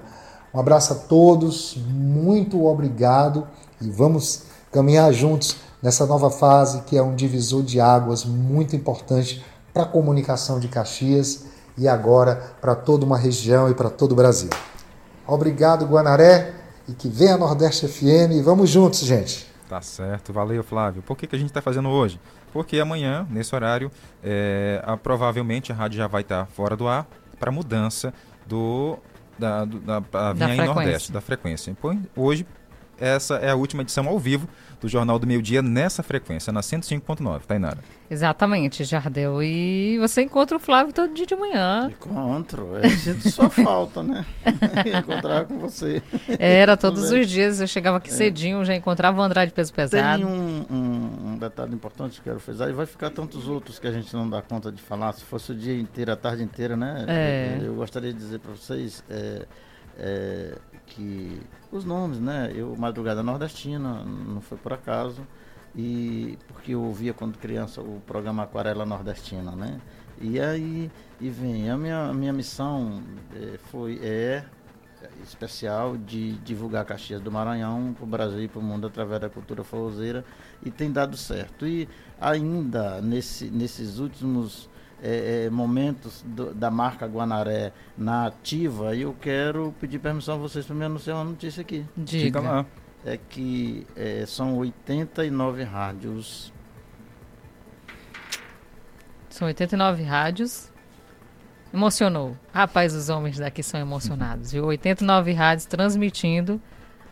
Um abraço a todos, muito obrigado e vamos caminhar juntos nessa nova fase que é um divisor de águas muito importante para a comunicação de Caxias e agora para toda uma região e para todo o Brasil. Obrigado, Guanaré, e que venha a Nordeste FM. E vamos juntos, gente. Tá certo, valeu Flávio. Por que, que a gente está fazendo hoje? Porque amanhã, nesse horário, é, a- provavelmente a rádio já vai estar fora do ar para mudança do da, do- da, Da aí frequência. Nordeste, da frequência. Pois, hoje, essa é a última edição ao vivo do Jornal do Meio Dia nessa frequência, na 105.9, Tainara. Exatamente, Jardel. E você encontra o Flávio todo dia de manhã. Encontro, eu sinto sua falta, né? Encontrar com você. Era todos os dias, eu chegava aqui É. cedinho, já encontrava o André de peso pesado. Tem um, um- um detalhe importante que eu quero frisar, e vai ficar tantos outros que a gente não dá conta de falar, se fosse o dia inteiro, a tarde inteira, né? É. Eu, eu gostaria de dizer para vocês é, é, que os nomes, né? Eu, Madrugada Nordestina, não foi por acaso, e porque eu ouvia quando criança o programa Aquarela Nordestina, né? E aí, e vem, a minha, a minha missão é, foi, é especial de divulgar Caxias do Maranhão para o Brasil e para o mundo através da cultura forrozeira e tem dado certo. E ainda nesse, nesses últimos eh, eh, momentos do- da marca Guanaré na ativa, eu quero pedir permissão a vocês para me anunciar uma notícia aqui. Diga. Diga lá. É que eh, são 89 rádios São 89 rádios. Emocionou. Rapaz, os homens daqui são emocionados, viu? 89 rádios transmitindo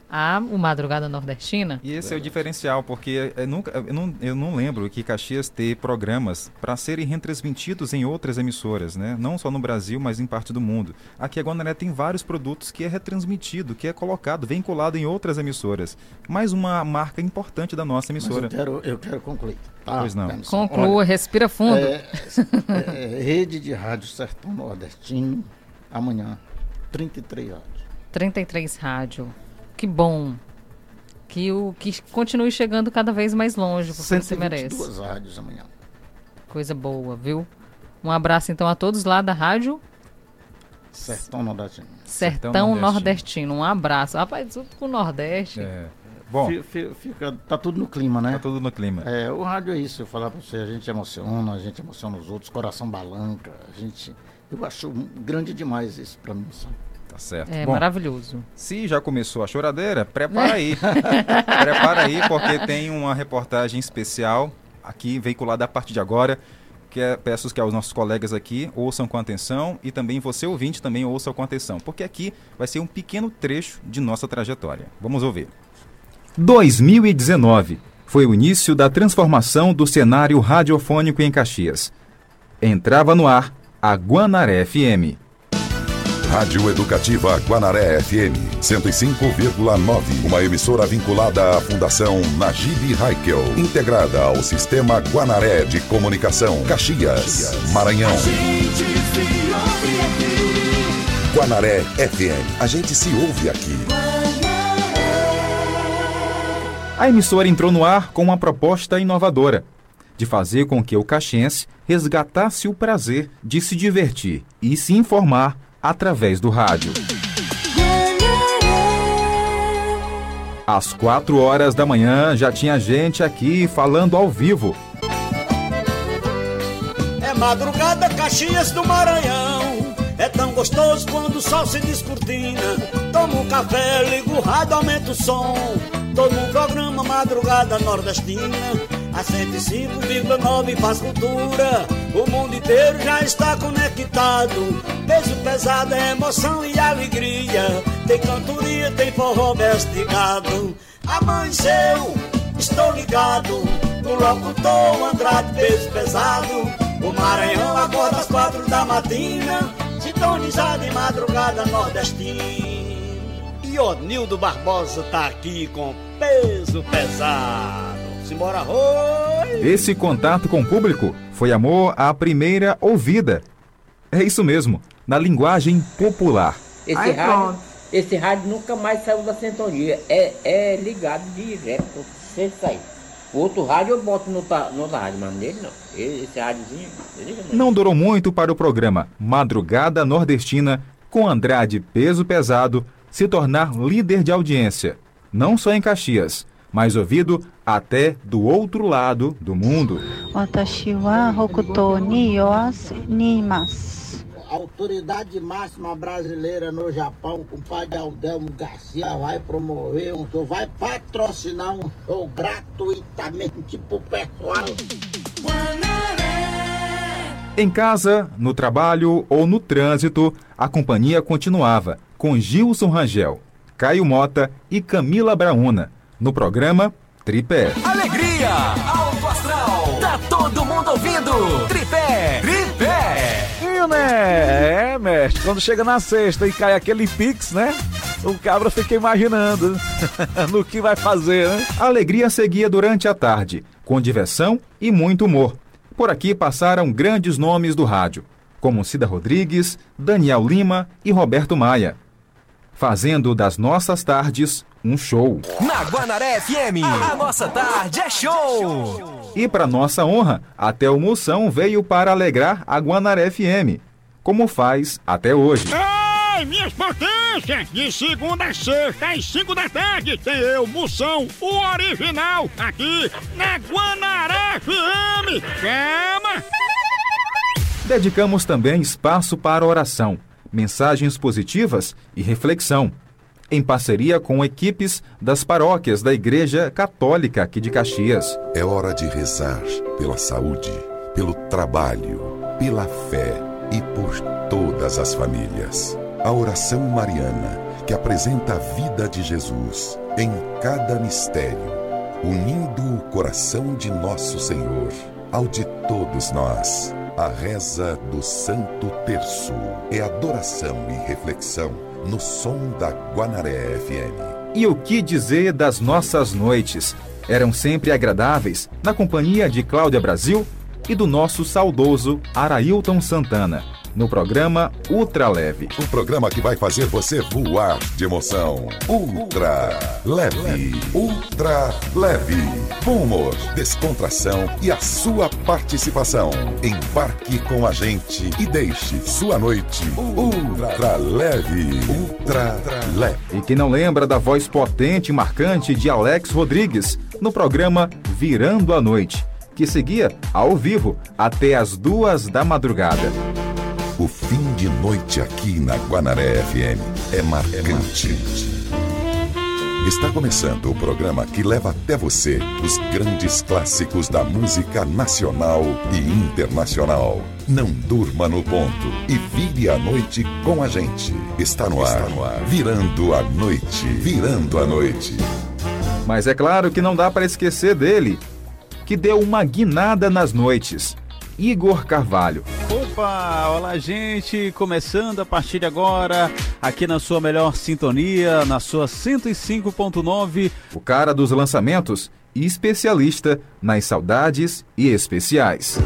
a o Madrugada Nordestina. E esse é o diferencial, porque eu, nunca, eu, não, eu não lembro que Caxias ter programas para serem retransmitidos em outras emissoras, né? Não só no Brasil, mas em parte do mundo. Aqui a Guanaré tem vários produtos que é retransmitido, que é colocado, vinculado em outras emissoras. Mais uma marca importante da nossa Mas emissora. eu quero, eu quero concluir. tá? Pois não. Conclua, respira fundo. é, é, Rede de Rádio Sertão Nordestino, amanhã, 33 rádios. 33 rádio. Que bom. Que o que continue chegando cada vez mais longe, porque você merece. 122 rádios amanhã. Coisa boa, viu? Um abraço então a todos lá da rádio Sertão Nordestino. Sertão, Nordestino. Um abraço. Rapaz, tudo com o Nordeste. É. Bom. Fi- fi- Fica, tá tudo no clima, né? Tá tudo no clima. É, o rádio é isso, eu falar pra você, a gente emociona, a gente emociona os outros, coração balanca, a gente. Eu acho grande demais isso pra mim, sabe? Tá certo. É maravilhoso. Se já começou a choradeira, prepara aí. prepara aí, porque tem uma reportagem especial aqui veiculada a partir de agora. Que é, peço que aos nossos colegas aqui ouçam com atenção e também você ouvinte também ouça com atenção, porque aqui vai ser um pequeno trecho de nossa trajetória. Vamos ouvir. 2019 foi o início da transformação do cenário radiofônico em Caxias. Entrava no ar a Guanaré FM. Rádio Educativa Guanaré FM 105,9. Uma emissora vinculada à Fundação Najib Haikel, integrada ao Sistema Guanaré de Comunicação, Caxias, Maranhão. Guanaré FM. A gente se ouve aqui. A emissora entrou no ar com uma proposta inovadora de fazer com que o caxiense resgatasse o prazer de se divertir e se informar através do rádio. Às quatro horas da manhã já tinha gente aqui falando ao vivo. É madrugada, Caxias do Maranhão. É tão gostoso quando o sol se descortina. Toma um café, liga o rádio, aumenta o som. Tô num programa Madrugada Nordestina. A 105,9 faz cultura. O mundo inteiro já está conectado. Peso pesado é emoção e alegria. Tem cantoria, tem forró vestigado. Amanheceu, estou ligado. O locutor Andrade, peso pesado. O Maranhão acorda às quatro da matina. Sintonizado em madrugada nordestina. E o Nildo Barbosa tá aqui com peso pesado. Simbora, oi! Esse contato com o público foi amor à primeira ouvida. É isso mesmo, na linguagem popular. Esse, Aí, rádio, esse rádio nunca mais saiu da sintonia. É, é ligado direto, sem sair. Outro rádio eu boto no, no outra rádio, mas nele não. Esse, rádiozinho, não. Não durou muito para o programa Madrugada Nordestina, com Andrade Peso Pesado, se tornar líder de audiência, não só em Caxias, mais ouvido até do outro lado do mundo. Autoridade máxima brasileira no Japão, com o compadre Aldelmo Garcia, vai promover um show, vai patrocinar um show gratuitamente pro pessoal. Em casa, no trabalho ou no trânsito, a companhia continuava com Gilson Rangel, Caio Mota e Camila Brauna no programa Tripé. Alegria! Alto Astral! Tá todo mundo ouvindo! Tripé! Tripé! E, né? É, mestre, quando chega na sexta e cai aquele pix, né? O cabra fica imaginando no que vai fazer, né? A alegria seguia durante a tarde, com diversão e muito humor. Por aqui passaram grandes nomes do rádio, como Cida Rodrigues, Daniel Lima e Roberto Maia, fazendo das nossas tardes um show. Na Guanaré FM, a nossa tarde é show! E para nossa honra, até o Moção veio para alegrar a Guanaré FM, como faz até hoje. Ei, minhas potências! De segunda a sexta, às 5 da tarde, tem eu, Moção, o original, aqui na Guanaré FM! Chama! Dedicamos também espaço para oração, mensagens positivas e reflexão, em parceria com equipes das paróquias da Igreja Católica aqui de Caxias. É hora de rezar pela saúde, pelo trabalho, pela fé e por todas as famílias. A oração mariana, que apresenta a vida de Jesus em cada mistério, unindo o coração de nosso Senhor ao de todos nós. A reza do Santo Terço é adoração e reflexão no som da Guanaré FM. E o que dizer das nossas noites? Eram sempre agradáveis, na companhia de Cláudia Brasil e do nosso saudoso Arailton Santana, no programa Ultra Leve. Um programa que vai fazer você voar de emoção. Ultra leve. Ultra leve. Bom humor, descontração e a sua participação. Embarque com a gente e deixe sua noite ultra leve. Ultra leve. E quem não lembra da voz potente e marcante de Alex Rodrigues no programa Virando a Noite, que seguia ao vivo até as duas da madrugada. O fim de noite aqui na Guanaré FM é marcante. Está começando o programa que leva até você os grandes clássicos da música nacional e internacional. Não durma no ponto e vire a noite com a gente. Está no ar, virando a noite, virando a noite. Mas é claro que não dá para esquecer dele, que deu uma guinada nas noites. Igor Carvalho. Opa, olá gente, começando a partir de agora, aqui na sua melhor sintonia, na sua 105.9. O cara dos lançamentos e especialista nas saudades e especiais.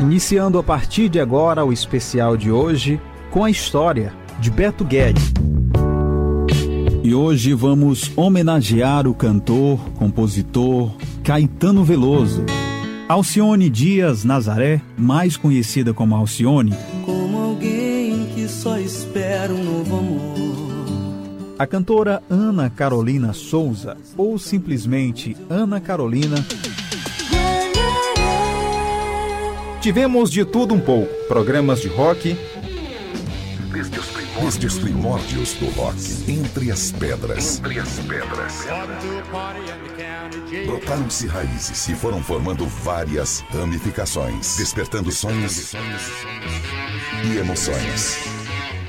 Iniciando a partir de agora o especial de hoje com a história de Beto Guedes. E hoje vamos homenagear o cantor, compositor Caetano Veloso. Alcione Dias Nazaré, mais conhecida como Alcione, Como alguém que só espera um novo amor. a cantora Ana Carolina Souza, ou simplesmente Ana Carolina, Tivemos de tudo um pouco: programas de rock, Desde os primórdios do rock, entre as pedras, entre as pedras, brotaram-se raízes e foram formando várias ramificações, despertando sonhos e emoções.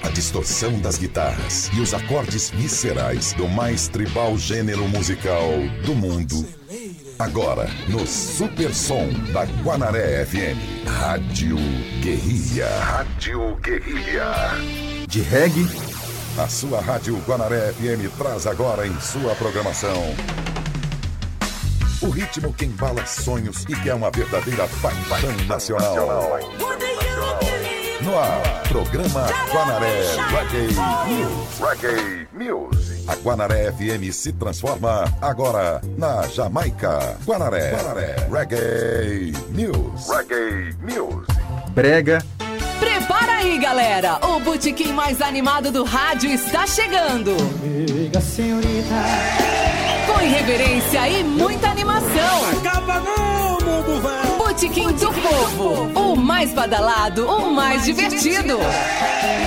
A distorção das guitarras e os acordes viscerais do mais tribal gênero musical do mundo. Agora, no Super Som da Guanaré FM, Rádio Guerrilha. Rádio Guerrilha. De reggae, A sua Rádio Guanaré FM traz agora em sua programação o ritmo que embala sonhos e que é uma verdadeira paixão nacional. No ar, programa Guanaré Reggae News. Reggae News. A Guanaré FM se transforma agora na Jamaica. Guanaré, Guanaré Reggae News. Reggae News. brega, Prepara aí, galera! O botequim mais animado do rádio está chegando! Liga, senhorita. Com irreverência e muita animação! Acaba não, mundo velho. Botequim do Povo! O mais badalado, o mais divertido!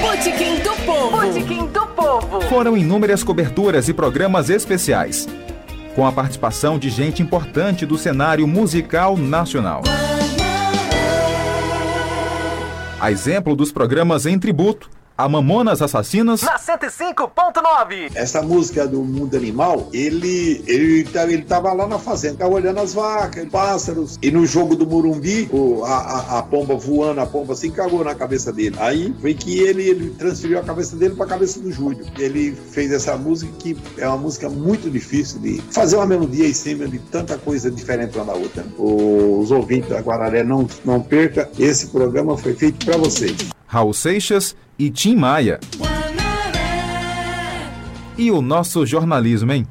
Botequim do Povo! Botequim do Povo! foram inúmeras coberturas e programas especiais, com a participação de gente importante do cenário musical nacional. A exemplo dos programas em tributo a Mamonas Assassinas, Na 105.9. Essa música do mundo animal, ele ele tá- ele tava lá na fazenda, tava olhando as vacas, pássaros. E no jogo do Murumbi, o- a, a- a pomba voando, a pomba se cagou na cabeça dele. Aí foi que ele, ele transferiu a cabeça dele pra cabeça do Júlio. Ele fez essa música que é uma música muito difícil de fazer uma melodia em cima de tanta coisa diferente uma da outra. Os ouvintes da Guararé não, não perca, esse programa foi feito pra vocês. Raul Seixas e Tim Maia. E o nosso jornalismo, hein?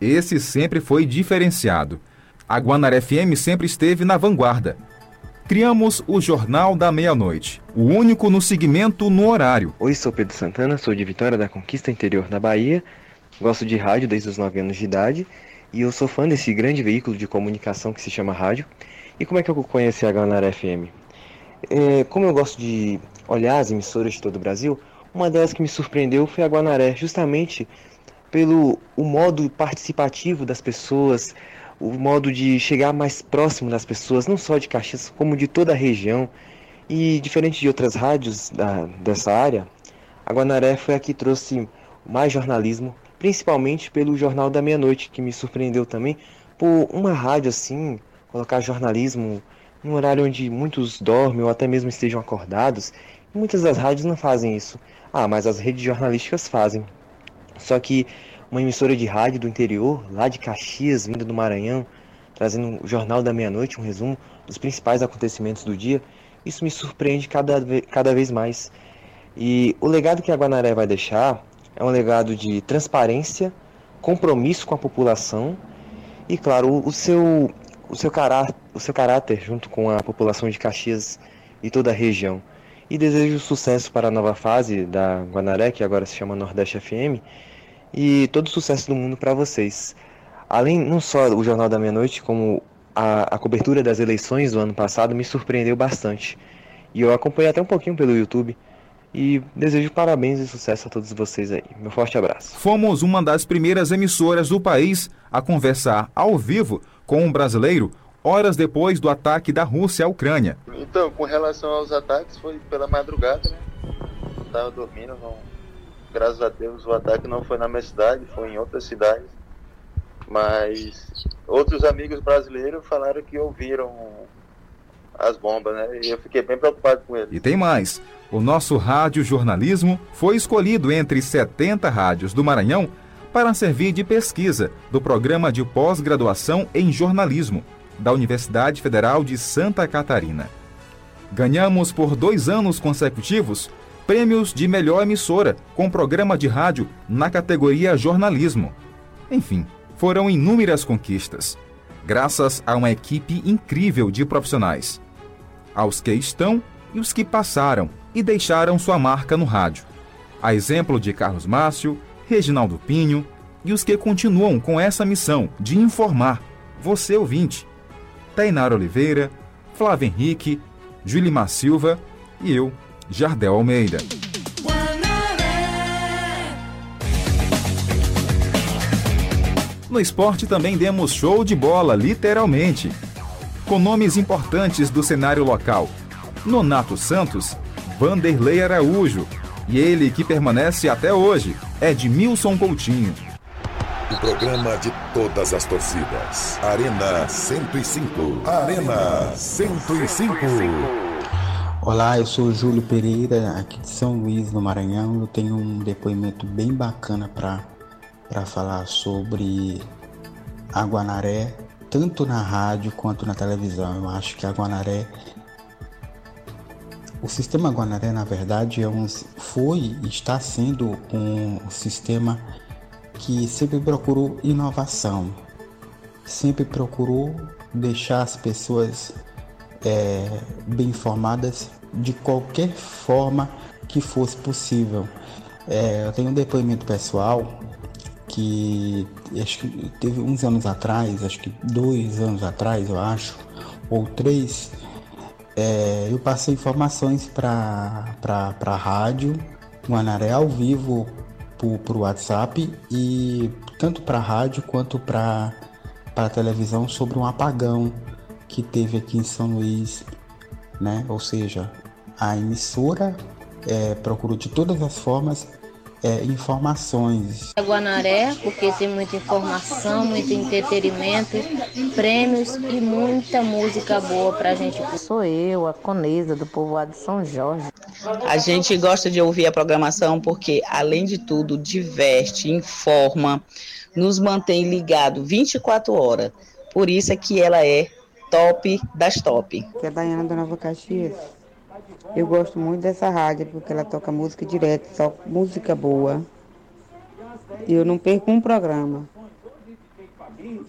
Esse sempre foi diferenciado. A Guanaré FM sempre esteve na vanguarda. Criamos o Jornal da Meia-Noite, o único no segmento no horário. Oi, sou Pedro Santana, sou de Vitória da Conquista Interior da Bahia. Gosto de rádio desde os 9 anos de idade e eu sou fã desse grande veículo de comunicação que se chama rádio. E como é que eu conheci a Guanaré FM? É, como eu gosto de olhar as emissoras de todo o Brasil, uma delas que me surpreendeu foi a Guanaré, justamente pelo o modo participativo das pessoas, o modo de chegar mais próximo das pessoas, não só de Caxias, como de toda a região. E diferente de outras rádios da, dessa área, a Guanaré foi a que trouxe mais jornalismo, principalmente pelo Jornal da Meia-Noite, que me surpreendeu também por uma rádio assim, colocar jornalismo num horário onde muitos dormem ou até mesmo estejam acordados. Muitas das rádios não fazem isso. Ah, mas as redes jornalísticas fazem. Só que uma emissora de rádio do interior, lá de Caxias, vinda do Maranhão, trazendo o Jornal da Meia-Noite, um resumo dos principais acontecimentos do dia, isso me surpreende cada, cada vez mais. E o legado que a Guanaré vai deixar é um legado de transparência, compromisso com a população e, claro, o seu, o, seu cará o seu caráter junto com a população de Caxias e toda a região. E desejo sucesso para a nova fase da Guanaré, que agora se chama Nordeste FM, e todo sucesso do mundo para vocês. Além, não só o Jornal da Meia-Noite, como a, a cobertura das eleições do ano passado me surpreendeu bastante. E eu acompanhei até um pouquinho pelo YouTube. E desejo parabéns e sucesso a todos vocês aí. Meu forte abraço. Fomos uma das primeiras emissoras do país a conversar ao vivo com um brasileiro horas depois do ataque da Rússia à Ucrânia. Então, com relação aos ataques, foi pela madrugada, né? Eu tava dormindo, não... graças a Deus o ataque não foi na minha cidade, foi em outra cidade. Mas outros amigos brasileiros falaram que ouviram as bombas, né? E eu fiquei bem preocupado com eles. E tem mais. O nosso rádio jornalismo foi escolhido entre 70 rádios do Maranhão para servir de pesquisa do programa de pós-graduação em jornalismo da Universidade Federal de Santa Catarina. Ganhamos por dois anos consecutivos prêmios de melhor emissora com programa de rádio na categoria jornalismo. Enfim, foram inúmeras conquistas, graças a uma equipe incrível de profissionais. Aos que estão e os que passaram e deixaram sua marca no rádio. A exemplo de Carlos Márcio, Reginaldo Pinho e os que continuam com essa missão de informar você ouvinte. Tainara Oliveira, Flávio Henrique, Julimar Silva e eu, Jardel Almeida. No esporte também demos show de bola, literalmente. Com nomes importantes do cenário local. Nonato Santos, Vanderlei Araújo e ele que permanece até hoje, Edmilson Coutinho. O programa de todas as torcidas. Arena 105. Arena 105. Olá, eu sou o Júlio Pereira, aqui de São Luís, no Maranhão. Eu tenho um depoimento bem bacana para falar sobre a Guanaré, tanto na rádio quanto na televisão. Eu acho que a Guanaré. O sistema Guanaré, na verdade, é um, foi e está sendo um sistema que sempre procurou inovação, sempre procurou deixar as pessoas é, bem informadas de qualquer forma que fosse possível. É, eu tenho um depoimento pessoal que acho que teve uns anos atrás, acho que dois anos atrás, eu acho, ou três, é, eu passei informações para a rádio Guanaré ao vivo por, por WhatsApp e tanto para a rádio quanto para a televisão sobre um apagão que teve aqui em São Luís, né? Ou seja, a emissora é, procurou de todas as formas é, informações. Guanaré, porque tem muita informação, muito entretenimento, prêmios e muita música boa pra gente. Sou eu, a Conesa do povoado de São Jorge. A gente gosta de ouvir a programação porque, além de tudo, diverte, informa, nos mantém ligado 24 horas. Por isso é que ela é top das top. Que é Daiana da Nova Caxias. Eu gosto muito dessa rádio porque ela toca música direto, toca música boa. E eu não perco um programa.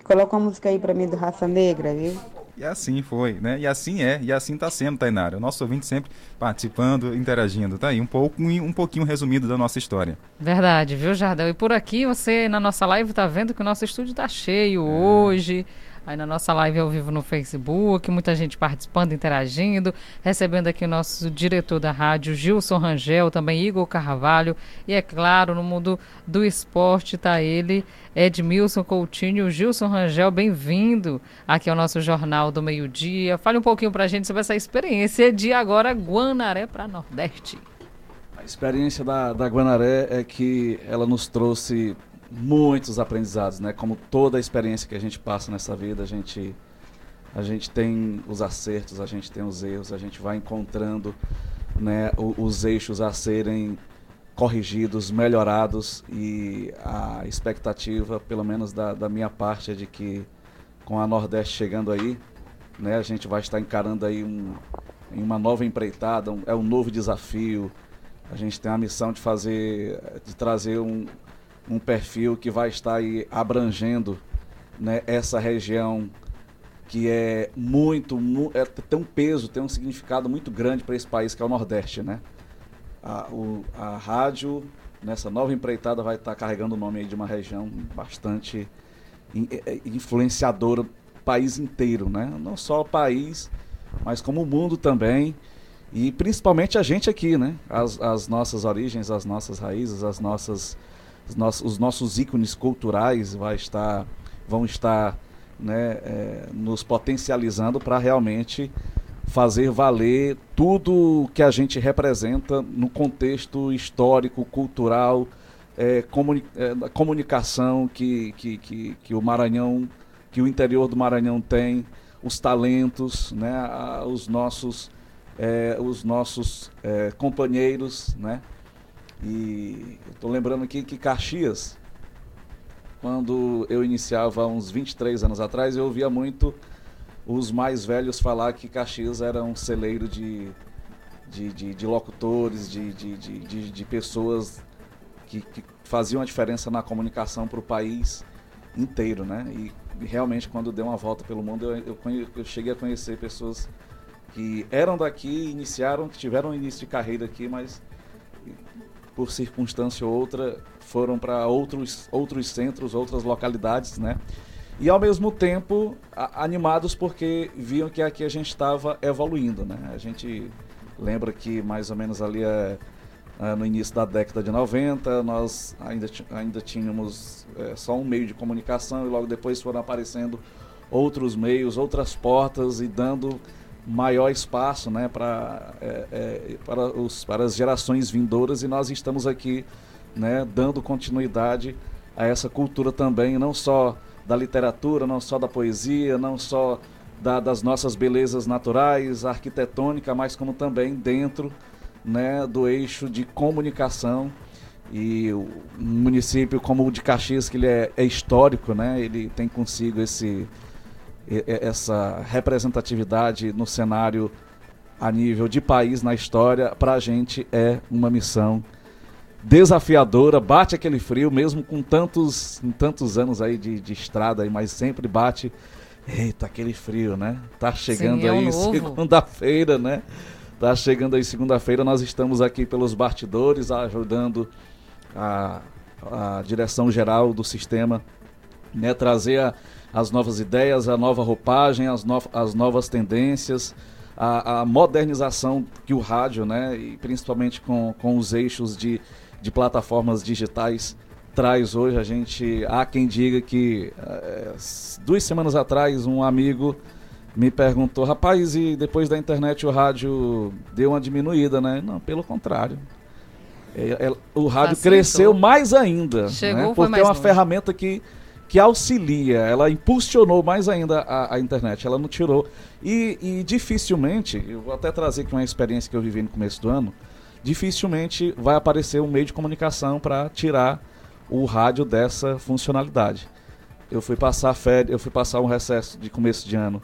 Coloca uma música aí pra mim do Raça Negra, viu? E assim foi, né? E assim é, e assim tá sendo, Tainara. O nosso ouvinte sempre participando, interagindo. Tá aí, um, pouco, um pouquinho resumido da nossa história. Verdade, viu, Jardel? E por aqui você, na nossa live, tá vendo que o nosso estúdio tá cheio hoje. Aí na nossa live ao vivo no Facebook, muita gente participando, interagindo, recebendo aqui o nosso diretor da rádio, Gilson Rangel, também Igor Carvalho, e é claro, no mundo do esporte tá ele, Edmilson Coutinho, Gilson Rangel, bem-vindo aqui ao nosso Jornal do Meio Dia. Fale um pouquinho pra gente sobre essa experiência de agora Guanaré para Nordeste. A experiência da, da Guanaré é que ela nos trouxe muitos aprendizados, né? Como toda a experiência que a gente passa nessa vida, a gente a gente tem os acertos, a gente tem os erros, a gente vai encontrando, né, os eixos a serem corrigidos, melhorados e a expectativa, pelo menos da, da minha parte, é de que com a Nordeste chegando aí, né, a gente vai estar encarando aí um, uma nova empreitada, um, é um novo desafio. A gente tem a missão de fazer, de trazer um, um perfil que vai estar aí abrangendo né, essa região que é muito, mu é, tem um peso, tem um significado muito grande para esse país que é o Nordeste, né? A, o, a rádio nessa nova empreitada vai estar carregando o nome de uma região bastante in, é, é, influenciadora país inteiro, né? Não só o país, mas como o mundo também. E principalmente a gente aqui, né? As, as nossas origens, as nossas raízes, as nossas, os, nossos, os nossos ícones culturais vai estar, vão estar né, é, nos potencializando para realmente fazer valer tudo que a gente representa no contexto histórico, cultural, é, comuni é, comunicação que, que, que, que, o Maranhão, que o interior do Maranhão tem, os talentos, né, a, os nossos, é, os nossos é, companheiros, né? E estou lembrando aqui que Caxias, quando eu iniciava uns 23 anos atrás, eu ouvia muito os mais velhos falar que Caxias era um celeiro de, de, de, de locutores, de, de, de, de, pessoas que, que faziam a diferença na comunicação para o país inteiro, né? E, realmente quando deu uma volta pelo mundo eu, eu, eu, cheguei a conhecer pessoas que eram daqui, iniciaram, que tiveram início de carreira aqui, mas por circunstância ou outra foram para outros, outros centros, outras localidades, né? e ao mesmo tempo a, animados porque viam que aqui a gente estava evoluindo, né? A gente lembra que mais ou menos ali é, é, no início da década de 90 nós ainda, ainda tínhamos é, só um meio de comunicação e logo depois foram aparecendo outros meios, outras portas e dando maior espaço né, pra, é, é, para, os, para as gerações vindouras e nós estamos aqui né, dando continuidade a essa cultura também, não só da literatura, não só da poesia, não só da, das nossas belezas naturais, arquitetônica, mas como também dentro né, do eixo de comunicação. E um município como o de Caxias, que ele é, é histórico, né, ele tem consigo esse, essa representatividade no cenário a nível de país na história, para a gente é uma missão desafiadora, bate aquele frio, mesmo com tantos, tantos anos aí de, de estrada, aí, mas sempre bate. Eita, aquele frio, né? Tá chegando Sim, é aí segunda-feira, né? Tá chegando aí segunda-feira, nós estamos aqui pelos bastidores ajudando a, a direção geral do sistema, né? Trazer a, as novas ideias, a nova roupagem, as, no, as novas tendências, a, a modernização que o rádio, né? E principalmente com, com os eixos de de plataformas digitais traz hoje. A gente há quem diga que é, duas semanas atrás um amigo me perguntou, rapaz, e depois da internet o rádio deu uma diminuída, né? Não, pelo contrário. É, é, o rádio Facilitou. cresceu mais ainda? Chegou, né? porque é uma longe. ferramenta que, que auxilia, ela impulsionou mais ainda a, a internet, ela não tirou. E, e dificilmente, eu vou até trazer aqui uma experiência que eu vivi no começo do ano, dificilmente vai aparecer um meio de comunicação para tirar o rádio dessa funcionalidade. Eu fui passar férias, eu fui passar um recesso de começo de ano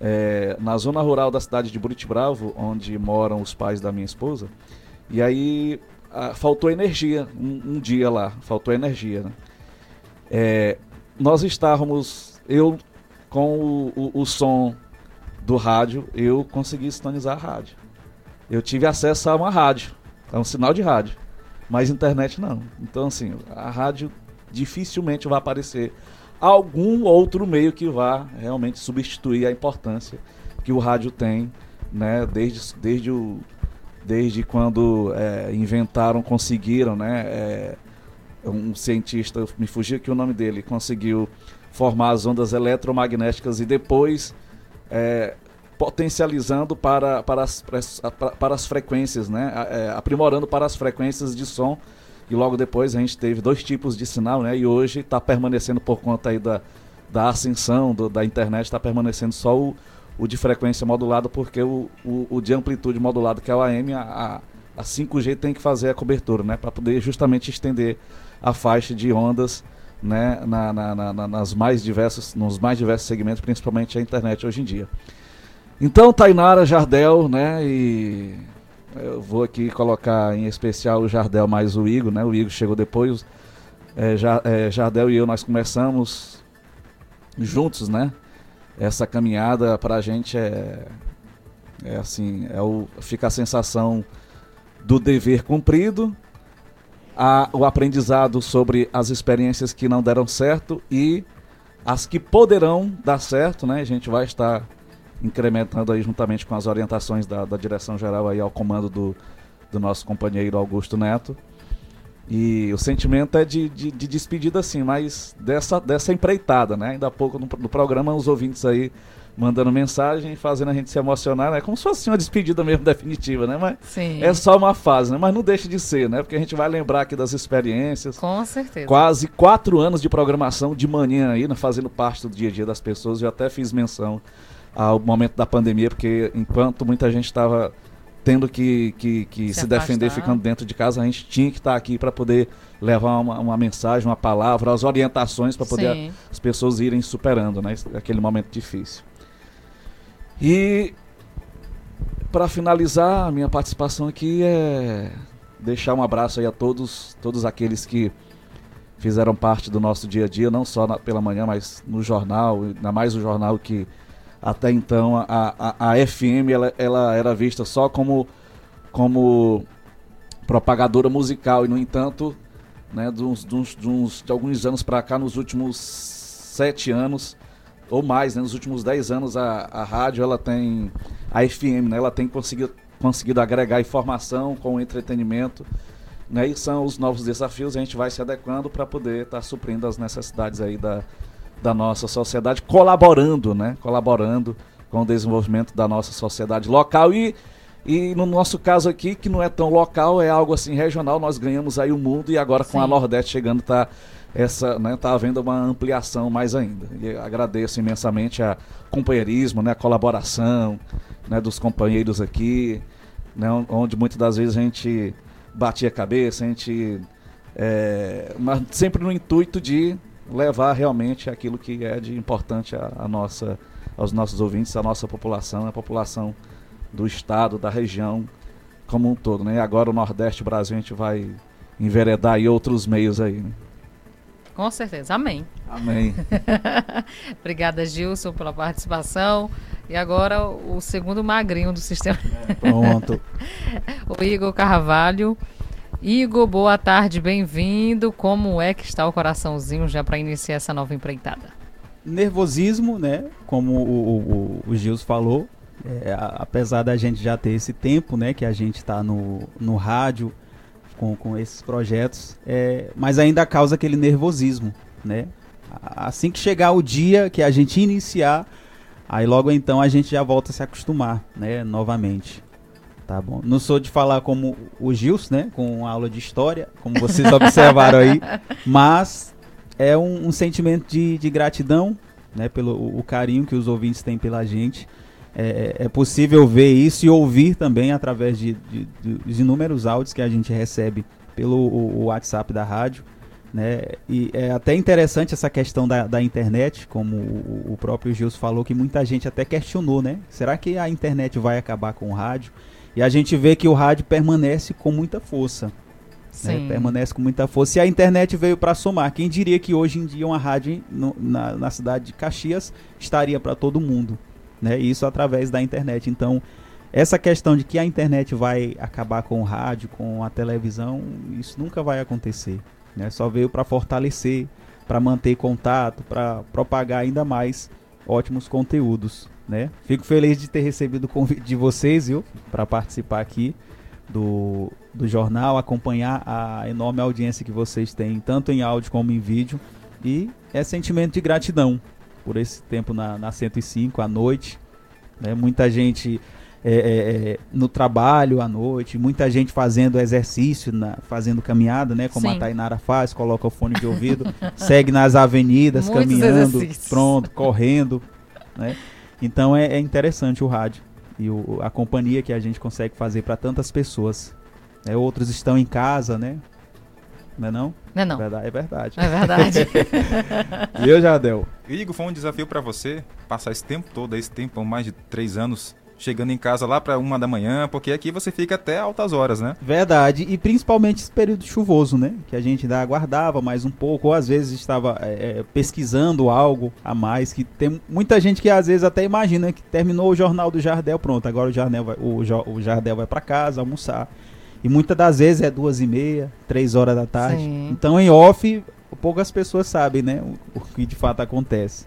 é, na zona rural da cidade de Buriti Bravo, onde moram os pais da minha esposa. E aí a, faltou energia um, um, dia lá, faltou energia. Né? É, nós estávamos, eu com o, o, o som do rádio, eu consegui sintonizar a rádio. Eu tive acesso a uma rádio, a um sinal de rádio, mas internet não. Então, assim, a rádio dificilmente vai aparecer algum outro meio que vá realmente substituir a importância que o rádio tem, né, desde, desde, o, desde quando é, inventaram, conseguiram, né, é, um cientista, me fugiu aqui o nome dele, conseguiu formar as ondas eletromagnéticas e depois é, potencializando para, para, as, para, para as frequências, né? É, aprimorando para as frequências de som. E logo depois a gente teve dois tipos de sinal, né? E hoje está permanecendo por conta aí da, da ascensão do, da internet, está permanecendo só o, o de frequência modulada, porque o, o, o, de amplitude modulada, que é o AM, a, a 5G tem que fazer a cobertura, né? Para poder justamente estender a faixa de ondas né? Na, na, na, nas mais diversos, nos mais diversos segmentos, principalmente a internet hoje em dia. Então, Tainara, Jardel, né? E eu vou aqui colocar em especial o Jardel mais o Igor, né? O Igor chegou depois. É, é, Jardel e eu, nós começamos juntos, né? Essa caminhada pra gente é, é assim, é o, fica a sensação do dever cumprido, a, o aprendizado sobre as experiências que não deram certo e as que poderão dar certo, né? A gente vai estar incrementando aí juntamente com as orientações da, da direção geral aí ao comando do, do nosso companheiro Augusto Neto. E o sentimento é de, de, de despedida, assim, mas dessa, dessa empreitada, né? Ainda há pouco no, no programa, os ouvintes aí mandando mensagem, fazendo a gente se emocionar, né? Como se fosse uma despedida mesmo definitiva, né? Mas Sim. é só uma fase, né? Mas não deixa de ser, né? Porque a gente vai lembrar aqui das experiências. Com certeza. Quase quatro anos de programação de manhã aí, né? fazendo parte do dia a dia das pessoas. Eu até fiz menção ao momento da pandemia, porque enquanto muita gente estava tendo que, que, que se, Se defender ficando dentro de casa, a gente tinha que estar aqui para poder levar uma, uma mensagem, uma palavra, as orientações para poder Sim. as pessoas irem superando, né? Aquele momento difícil. E para finalizar a minha participação aqui é deixar um abraço aí a todos, todos aqueles que fizeram parte do nosso dia a dia, não só na- pela manhã, mas no jornal, ainda mais o jornal que até então a, a, a FM ela, ela era vista só como, como propagadora musical. E no entanto, né, de, uns, de, uns- de uns- de alguns anos para cá, nos últimos sete anos ou mais, né, nos últimos dez anos a, a rádio ela tem a FM, né, ela tem conseguido, conseguido agregar informação com entretenimento né, e são os novos desafios, a gente vai se adequando para poder estar suprindo as necessidades aí da, da nossa sociedade, colaborando, né, colaborando com o desenvolvimento da nossa sociedade local. E, e no nosso caso aqui, que não é tão local, é algo assim regional, nós ganhamos aí o mundo e agora com a Sim. Nordeste chegando tá essa, né, tá havendo uma ampliação mais ainda. E agradeço imensamente a companheirismo, né, a colaboração, né, dos companheiros aqui, né, onde muitas das vezes a gente batia a cabeça, a gente é, mas sempre no intuito de levar realmente aquilo que é de importante a, a nossa, aos nossos ouvintes, à nossa população, a população do estado, da região como um todo. Né? E agora o Nordeste Brasil a gente vai enveredar aí outros meios aí. Né? Com certeza. Amém. Amém. Obrigada, Gilson, pela participação. E agora o segundo magrinho do sistema. Pronto. o Igor Carvalho. Igor, boa tarde, bem-vindo. Como é que está o coraçãozinho já para iniciar essa nova empreitada? nervosismo, né? Como o, o, o- Gilson falou, é, apesar da gente já ter esse tempo, né? Que a gente está no, no rádio com, com esses projetos, é, mas ainda causa aquele nervosismo, né? Assim que chegar o dia que a gente iniciar, aí logo então a gente já volta a se acostumar, né? Novamente. Tá bom. Não sou de falar como o Gilson, né? Com aula de história, como vocês observaram aí, mas é um, um sentimento de, de gratidão, né? Pelo o carinho que os ouvintes têm pela gente. É, é possível ver isso e ouvir também através de, de, de- inúmeros áudios que a gente recebe pelo o, o WhatsApp da rádio. Né? E é até interessante essa questão da, da internet, como o, o próprio Gilson falou, que muita gente até questionou, né? Será que a internet vai acabar com o rádio? E a gente vê que o rádio permanece com muita força. né? Permanece com muita força. E a internet veio para somar. Quem diria que hoje em dia uma rádio no- na, na cidade de Caxias estaria para todo mundo? Né? Isso através da internet. Então, essa questão de que a internet vai acabar com o rádio, com a televisão, isso nunca vai acontecer. Né? Só veio para fortalecer, para manter contato, para propagar ainda mais ótimos conteúdos. Né? Fico feliz de ter recebido o convite de vocês, viu, para participar aqui do, do jornal, acompanhar a enorme audiência que vocês têm, tanto em áudio como em vídeo. E é sentimento de gratidão por esse tempo na, na 105 à noite. Né? Muita gente é, é, é, no trabalho à noite, muita gente fazendo exercício, na- fazendo caminhada, né? Como Sim. a Tainara faz, coloca o fone de ouvido, segue nas avenidas, Muitos caminhando, exercícios. pronto, correndo. Né? Então é, é interessante o rádio e o- a companhia que a gente consegue fazer para tantas pessoas. né? Outros estão em casa, né? Não é não? Não é não. Verdade, é verdade. É verdade. e eu, Jadel? Igor, foi um desafio para você passar esse tempo todo, esse tempo, mais de três anos, chegando em casa lá para uma da manhã, porque aqui você fica até altas horas, né? Verdade, e principalmente esse período chuvoso, né? Que a gente ainda aguardava mais um pouco, ou às vezes estava é, é, pesquisando algo a mais, que tem muita gente que às vezes até imagina que terminou o jornal do Jardel, pronto, agora o Jardel vai, o, o Jardel vai para casa almoçar. E muitas das vezes é duas e meia, três horas da tarde. Sim. Então em off, poucas pessoas sabem, né? O, o que de fato acontece.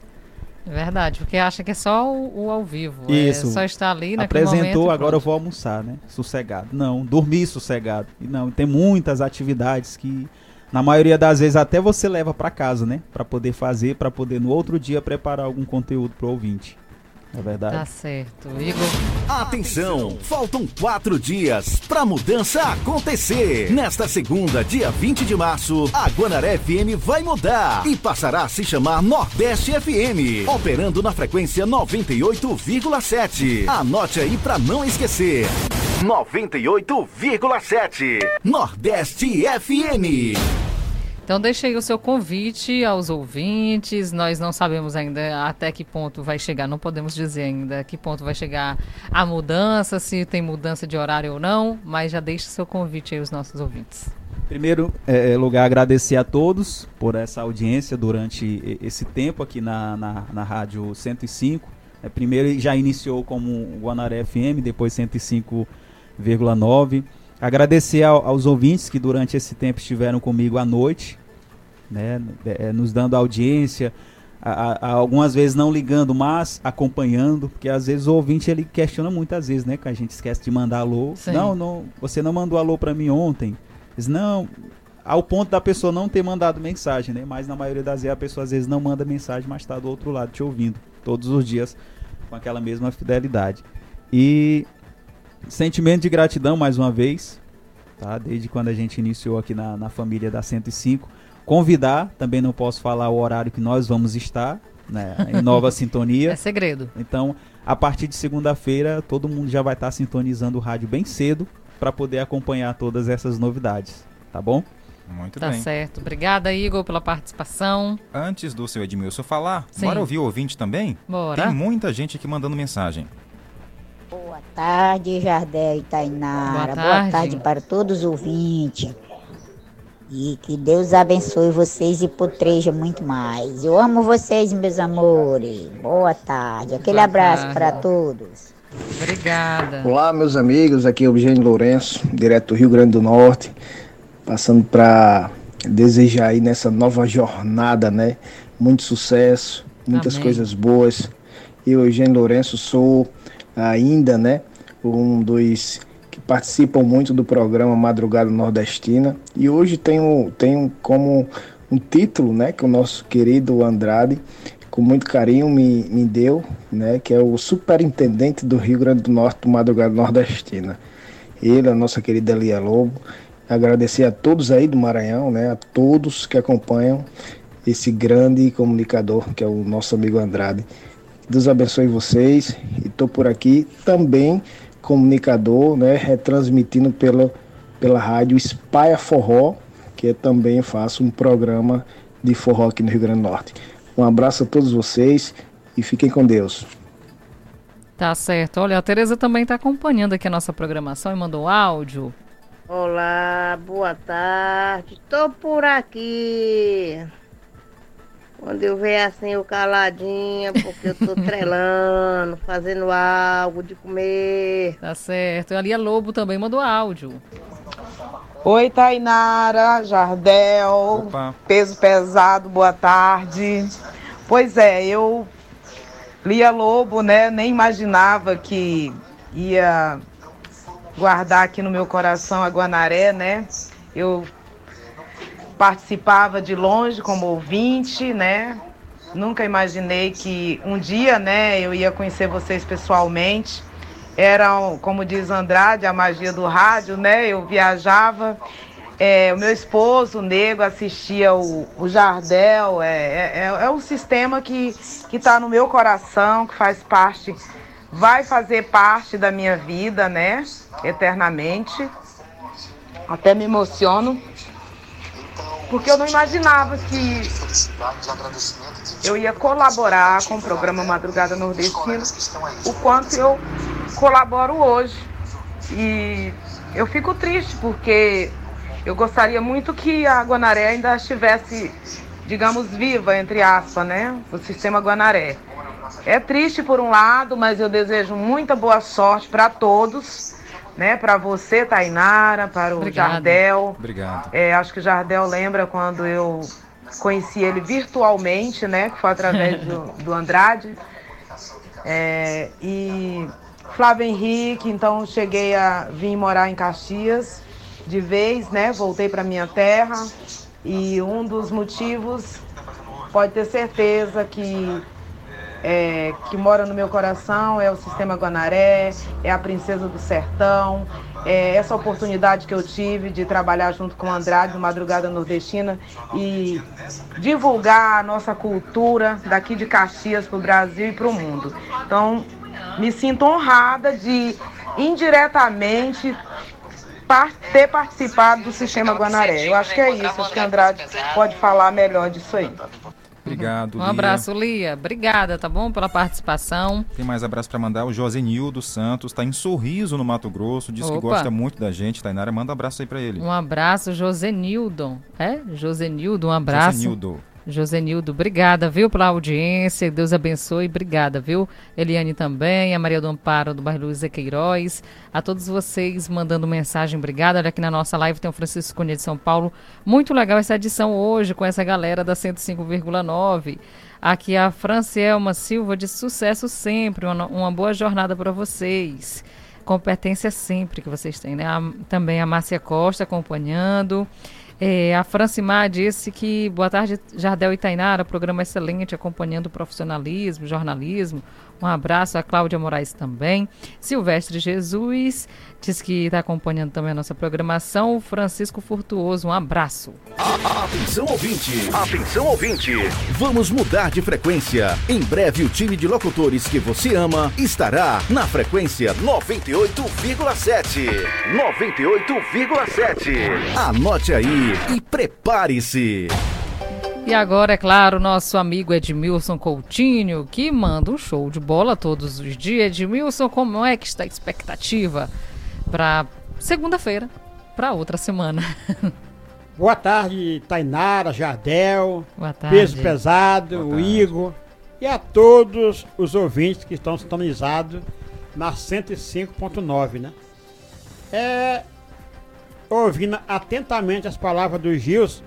É verdade, porque acha que é só o, o ao vivo. Isso. É só estar ali naquele Apresentou, momento, agora eu vou almoçar, né? Sossegado. Não, dormir sossegado. E não, tem muitas atividades que na maioria das vezes até você leva para casa, né? Para poder fazer, para poder no outro dia preparar algum conteúdo pro ouvinte. É verdade? Tá certo. Igor. Atenção! Faltam quatro dias para a mudança acontecer. Nesta segunda, dia 20 de março, a Guanaré FM vai mudar e passará a se chamar Nordeste FM, operando na frequência 98,7. Anote aí para não esquecer. 98,7 Nordeste FM. Então deixe aí o seu convite aos ouvintes. Nós não sabemos ainda até que ponto vai chegar, não podemos dizer ainda que ponto vai chegar a mudança, se tem mudança de horário ou não, mas já deixe seu convite aí aos nossos ouvintes. Primeiro é, lugar, agradecer a todos por essa audiência durante esse tempo aqui na, na, na Rádio 105. É, primeiro já iniciou como Guanaré FM, depois 105,9. Agradecer ao- aos ouvintes que durante esse tempo estiveram comigo à noite, né, é, nos dando audiência, a- a- a- algumas vezes não ligando, mas acompanhando, porque às vezes o ouvinte ele questiona muitas vezes, né, que a gente esquece de mandar alô. Sim. Não, não, você não mandou alô para mim ontem. Diz, não, ao ponto da pessoa não ter mandado mensagem, né? Mas na maioria das vezes a pessoa às vezes não manda mensagem, mas está do outro lado te ouvindo todos os dias com aquela mesma fidelidade. E sentimento de gratidão mais uma vez, tá? Desde quando a gente iniciou aqui na, na família da 105. Convidar, também não posso falar o horário que nós vamos estar, né? Em nova sintonia. É segredo. Então, a partir de segunda-feira, todo mundo já vai estar sintonizando o rádio bem cedo para poder acompanhar todas essas novidades, tá bom? Muito Tá bem. certo. Obrigada, Igor, pela participação. Antes do seu Edmilson falar, Sim. bora ouvir o ouvinte também? Bora. Tem muita gente aqui mandando mensagem. Boa tarde, Jardel e Tainara. Boa Boa tarde. tarde. para todos os ouvintes. E que Deus abençoe vocês e potreja muito mais. Eu amo vocês, meus amores. Boa tarde. Aquele Boa abraço tarde. para todos. Obrigada. Olá, meus amigos. Aqui é o Eugênio Lourenço, direto do Rio Grande do Norte, passando para desejar aí nessa nova jornada, né? Muito sucesso, muitas Amém. coisas boas. Eu, Eugênio Lourenço, sou ainda, né, um dos que participam muito do programa Madrugada Nordestina e hoje tenho, tenho como um título, né, que o nosso querido Andrade com muito carinho me, me deu, né, que é o superintendente do Rio Grande do Norte Madrugada Nordestina. Ele, a nossa querida Elia Lobo, agradecer a todos aí do Maranhão, né, a todos que acompanham esse grande comunicador que é o nosso amigo Andrade. Deus abençoe vocês e estou por aqui também comunicador, né, retransmitindo pela, pela rádio Espaia Forró, que eu também faço um programa de forró aqui no Rio Grande do Norte. Um abraço a todos vocês e fiquem com Deus. Tá certo. Olha, a Tereza também está acompanhando aqui a nossa programação e mandou um áudio. Olá, boa tarde. Tô por aqui. Quando eu ver assim eu caladinha, porque eu tô trelando, fazendo algo de comer. Tá certo. A Lia Lobo também mandou áudio. Oi, Tainara, Jardel, Opa. peso pesado, boa tarde. Pois é, eu Lia Lobo, né? Nem imaginava que ia guardar aqui no meu coração a Guanaré, né? Eu participava de longe como ouvinte, né? Nunca imaginei que um dia, né, eu ia conhecer vocês pessoalmente. Era, como diz Andrade, a magia do rádio, né? Eu viajava. é, o meu esposo, o Nego, assistia o, o Jardel. É, é, é um sistema que está no meu coração, que faz parte, vai fazer parte da minha vida, né? Eternamente. Até me emociono. Porque eu não imaginava que eu ia colaborar com o programa Madrugada Nordestina, o quanto eu colaboro hoje. E eu fico triste porque eu gostaria muito que a Guanaré ainda estivesse, digamos, viva, entre aspas, né? O sistema Guanaré. É triste por um lado, mas eu desejo muita boa sorte para todos, né? Para você, Tainara, para o Obrigado. Jardel. Obrigado. É, acho que o Jardel lembra quando eu conheci ele virtualmente, né? Que foi através do, do Andrade. É, e Flávio Henrique, então cheguei a vir morar em Caxias de vez, né? Voltei para minha terra e um dos motivos pode ter certeza que é, que mora no meu coração é o Sistema Guanaré, é a Princesa do Sertão, é essa oportunidade que eu tive de trabalhar junto com o Andrade no Madrugada Nordestina e divulgar a nossa cultura daqui de Caxias para o Brasil e para o mundo. Então, me sinto honrada de indiretamente ter participado do Sistema Guanaré. Eu acho que é isso, acho que Andrade pode falar melhor disso aí. Obrigado, Um Lia. abraço, Lia. Obrigada, tá bom? Pela participação. Tem mais abraço para mandar. O Josenildo Santos está em Sorriso, no Mato Grosso. Diz que Opa. gosta muito da gente. Tainara, manda um abraço aí para ele. Um abraço, Josenildo. É? Josenildo, um abraço. Josenildo. Josenildo, obrigada, viu, pela audiência. Deus abençoe. Obrigada, viu? Eliane também, a Maria do Amparo do bairro Luiza Queiroz. A todos vocês mandando mensagem, obrigada. Olha aqui na nossa live tem o Francisco Cunha de São Paulo. Muito legal essa edição hoje com essa galera da 105,9. Aqui a Francielma Silva de sucesso sempre. Uma, uma boa jornada para vocês. Competência sempre que vocês têm, né? A- também a Márcia Costa acompanhando. É, a Francimar disse que boa tarde, Jardel e Tainara, programa excelente, acompanhando o profissionalismo, jornalismo. Um abraço a Cláudia Moraes também. Silvestre Jesus diz que está acompanhando também a nossa programação. Francisco Furtuoso, um abraço. Atenção ouvinte, atenção ouvinte. Vamos mudar de frequência. Em breve o time de locutores que você ama estará na frequência 98,7. 98,7. Anote aí e prepare-se. E agora, é claro, nosso amigo Edmilson Coutinho, que manda um show de bola todos os dias. Edmilson, como é que está a expectativa para segunda-feira, para outra semana? Boa tarde, Tainara, Jardel, Boa tarde. Peso Pesado, o Igor e a todos os ouvintes que estão sintonizados na 105.9, né? É, ouvindo atentamente as palavras do Gils,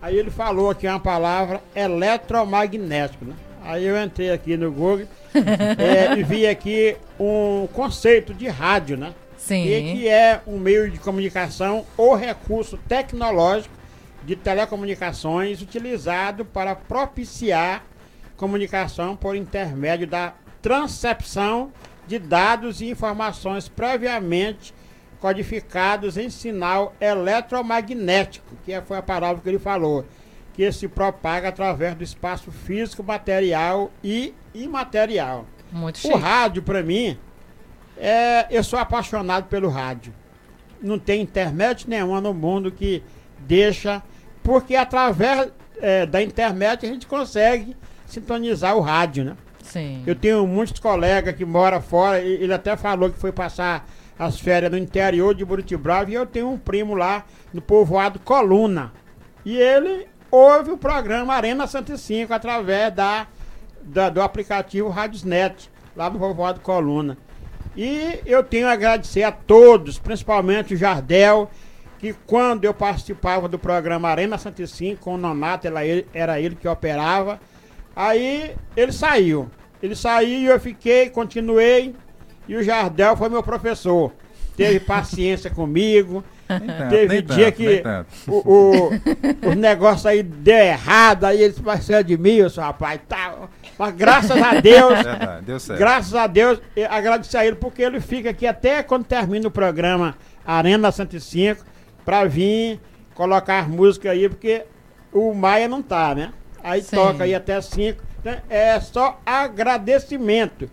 aí ele falou aqui uma palavra eletromagnético, né? Aí eu entrei aqui no Google é, e vi aqui um conceito de rádio, né? Sim. E que é um meio de comunicação ou recurso tecnológico de telecomunicações utilizado para propiciar comunicação por intermédio da transcepção de dados e informações previamente codificados em sinal eletromagnético, que foi a palavra que ele falou, que se propaga através do espaço físico, material e imaterial. Muito O rádio, para mim, é, eu sou apaixonado pelo rádio. Não tem internet nenhuma no mundo que deixa, porque através é, da internet a gente consegue sintonizar o rádio, né? Sim. Eu tenho muitos colegas que moram fora, ele até falou que foi passar as férias no interior de Buritibrava, e eu tenho um primo lá no povoado Coluna. E ele ouve o programa Arena 105 através da, da- do aplicativo Radiosnet, lá do povoado Coluna. E eu tenho a agradecer a todos, principalmente o Jardel, que quando eu participava do programa Arena 105 com o Nonato, ele, era ele que operava, aí ele saiu. Ele saiu e eu fiquei, continuei, e o Jardel foi meu professor. Teve paciência comigo. tanto, Teve nem dia tanto, que o, o- os negócios aí deu errado, aí ele parceiro de mim, eu sou rapaz, tá. Mas graças a Deus, Verdade, deu certo. graças a Deus, eu agradecer a ele, porque ele fica aqui até quando termina o programa Arena 105, pra vir colocar as músicas aí, porque o Maia não tá, né? Aí Sim. toca aí até 5. É só agradecimento.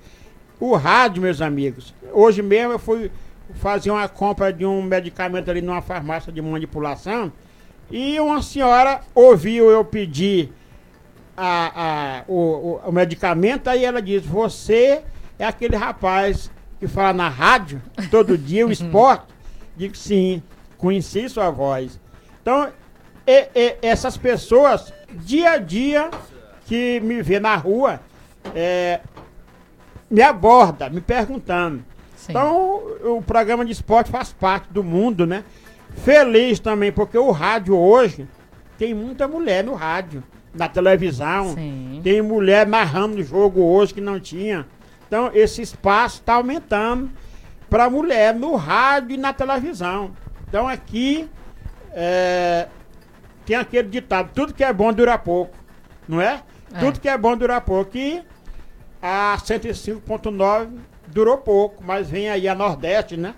O rádio, meus amigos. Hoje mesmo eu fui fazer uma compra de um medicamento ali numa farmácia de manipulação e uma senhora ouviu eu pedir a, a- o, o- o medicamento, aí ela diz, você é aquele rapaz que fala na rádio todo dia, o esporte? Digo sim, conheci sua voz. Então, e- e- essas pessoas, dia a dia, que me vê na rua, é, me aborda, me perguntando. Então, o, programa de esporte faz parte do mundo, né? Feliz também, porque o rádio hoje tem muita mulher no rádio, na televisão. Tem mulher narrando o jogo hoje que não tinha. Então, esse espaço está aumentando para mulher no rádio e na televisão. Então, aqui é, tem aquele ditado: tudo que é bom dura pouco. Não é? É. Tudo que é bom dura pouco. E a 105.9 durou pouco, mas vem aí a Nordeste, né?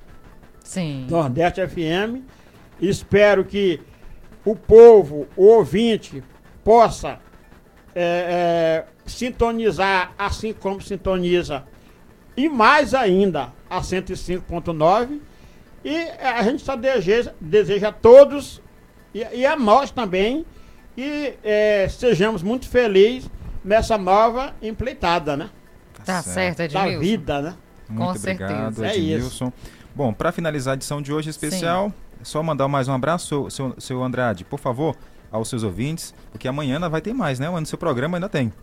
Sim. Nordeste FM. Espero que o povo, o ouvinte, possa é, é, sintonizar assim como sintoniza. E mais ainda a 105.9. E a gente só deseja, deseja a todos e, e a nós também que é, sejamos muito felizes nessa nova empleitada, né? Tá certo, Da Edmilson. vida, né? Muito Com obrigado, certeza. É isso. Edmilson. Bom, para finalizar a edição de hoje especial, é só mandar mais um abraço, seu, seu, seu Andrade, por favor, aos seus ouvintes, porque amanhã ainda vai ter mais, né? No seu programa ainda tem.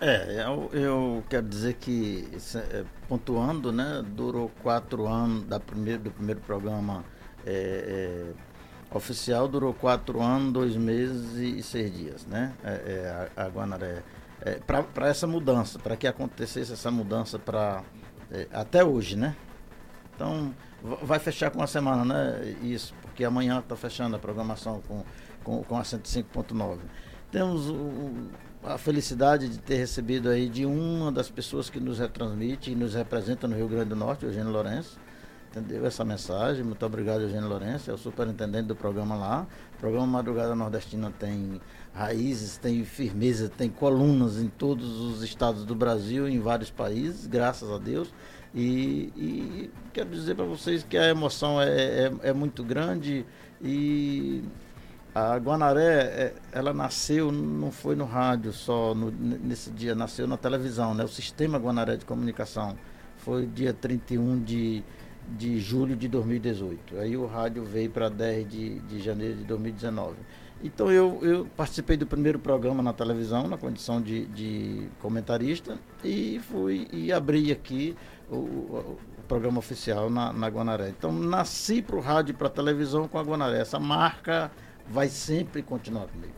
É, eu, eu quero dizer que, isso é, pontuando, né, durou quatro anos da primeiro, do primeiro programa é, é, oficial, durou quatro anos, dois meses e, e seis dias, né, é, é, a, a Guanaré. É, para essa mudança, para que acontecesse essa mudança para até hoje, né? Então, va- vai fechar com uma semana, né? Isso, porque amanhã está fechando a programação com, com, com a 105.9. Temos o- a felicidade de ter recebido aí de uma das pessoas que nos retransmite e nos representa no Rio Grande do Norte, Eugênio Lourenço. Entendeu essa mensagem? Muito obrigado, Eugênio Lourenço, é o superintendente do programa lá. O programa Madrugada Nordestina tem raízes, tem firmeza, tem colunas em todos os estados do Brasil, em vários países, graças a Deus. E, e quero dizer para vocês que a emoção é, é, é muito grande e a Guanaré, é, ela nasceu, não foi no rádio só no- nesse dia, nasceu na televisão, né? O Sistema Guanaré de Comunicação. Foi dia 31 de, de julho de 2018. Aí o rádio veio para 10 de, de janeiro de 2019. Então eu, eu participei do primeiro programa na televisão, na condição de, de comentarista, e fui e abri aqui o, o- o programa oficial na, na Guanaré. Então nasci para o rádio e para a televisão com a Guanaré. Essa marca vai sempre continuar comigo.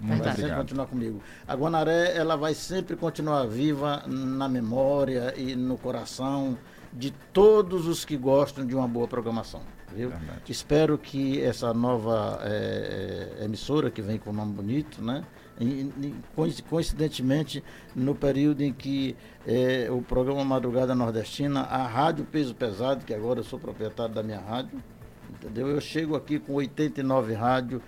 Muito vai sempre continuar comigo. A Guanaré ela vai sempre continuar viva na memória e no coração de todos os que gostam de uma boa programação. Viu? Espero que essa nova eh, emissora, que vem com um nome bonito, né? E- coinci- coincidentemente, no período em que eh, o programa Madrugada Nordestina, a Rádio Peso Pesado, que agora eu sou proprietário da minha rádio, entendeu? Eu chego aqui com 89 rádio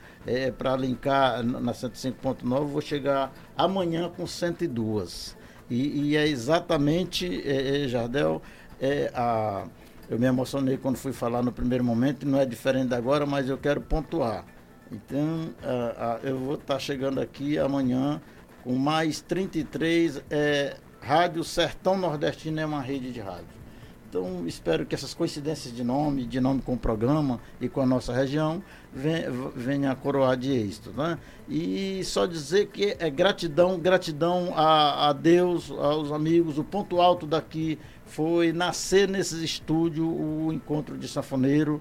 para linkar na 105.9, vou chegar amanhã com 102. E, e é exatamente, eh, Jardel, é a, eu me emocionei quando fui falar no primeiro momento, não é diferente agora, mas eu quero pontuar. Então, ah, ah, eu vou estar chegando aqui amanhã com mais 33 é, Rádio Sertão Nordestino é uma rede de rádio. Então, espero que essas coincidências de nome, de nome com o programa e com a nossa região, ven- venha a coroar de êxito. Né? E só dizer que é gratidão, gratidão a, a Deus, aos amigos. O ponto alto daqui foi nascer nesse estúdio o encontro de sanfoneiro,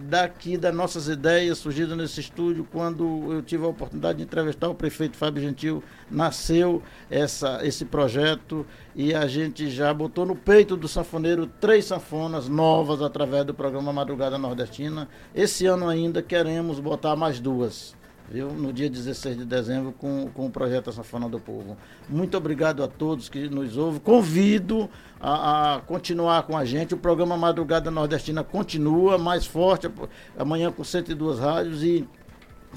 daqui das nossas ideias surgidas nesse estúdio, quando eu tive a oportunidade de entrevistar o prefeito Fábio Gentil, nasceu essa, esse projeto e a gente já botou no peito do sanfoneiro três sanfonas novas através do programa Madrugada Nordestina. Esse ano ainda queremos botar mais duas. Viu? No dia 16 de dezembro, com, com o projeto A Sanfona do Povo. Muito obrigado a todos que nos ouvem. Convido a, a continuar com a gente. O programa Madrugada Nordestina continua mais forte, amanhã com 102 rádios. E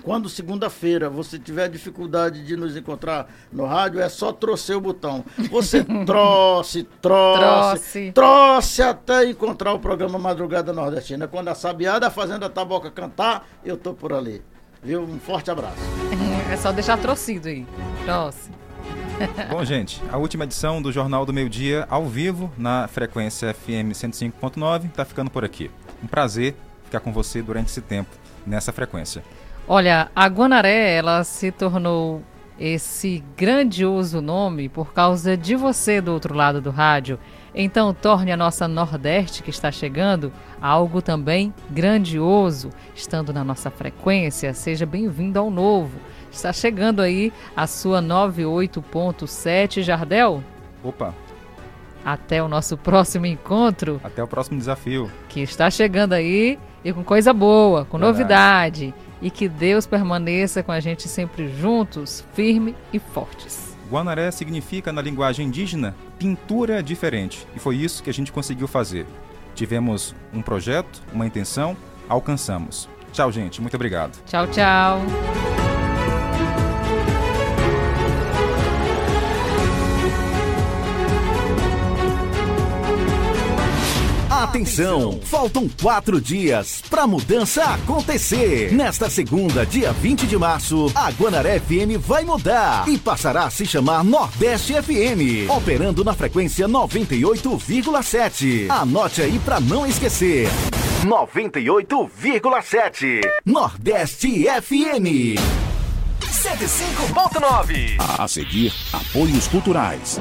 quando segunda-feira você tiver dificuldade de nos encontrar no rádio, é só torcer o botão. Você troce, troce, Troce. até encontrar o programa Madrugada Nordestina. Quando a Sabiá da Fazenda Taboca cantar, eu tô por ali. Viu? Um forte abraço. É só deixar trocido aí. Troce. Bom, gente, a última edição do Jornal do Meio Dia, ao vivo, na frequência FM 105.9, tá ficando por aqui. Um prazer ficar com você durante esse tempo, nessa frequência. Olha, a Guanaré, ela se tornou esse grandioso nome por causa de você do outro lado do rádio. Então torne a nossa Nordeste que está chegando algo também grandioso, estando na nossa frequência. Seja bem-vindo ao novo. Está chegando aí a sua 98.7 Jardel. Opa, Até o nosso próximo encontro, até o próximo desafio. que está chegando aí e com coisa boa, com Verdade. novidade. E que Deus permaneça com a gente sempre juntos, firme e fortes. Guanaré significa, na linguagem indígena, pintura diferente. E foi isso que a gente conseguiu fazer. Tivemos um projeto, uma intenção, alcançamos. Tchau, gente. Muito obrigado. Tchau, tchau. Atenção! Faltam quatro dias para a mudança acontecer. Nesta segunda, dia 20 de março, a Guanaré FM vai mudar e passará a se chamar Nordeste FM, operando na frequência 98,7. Anote aí para não esquecer. 98,7 Nordeste FM. 105.9 A seguir, apoios culturais.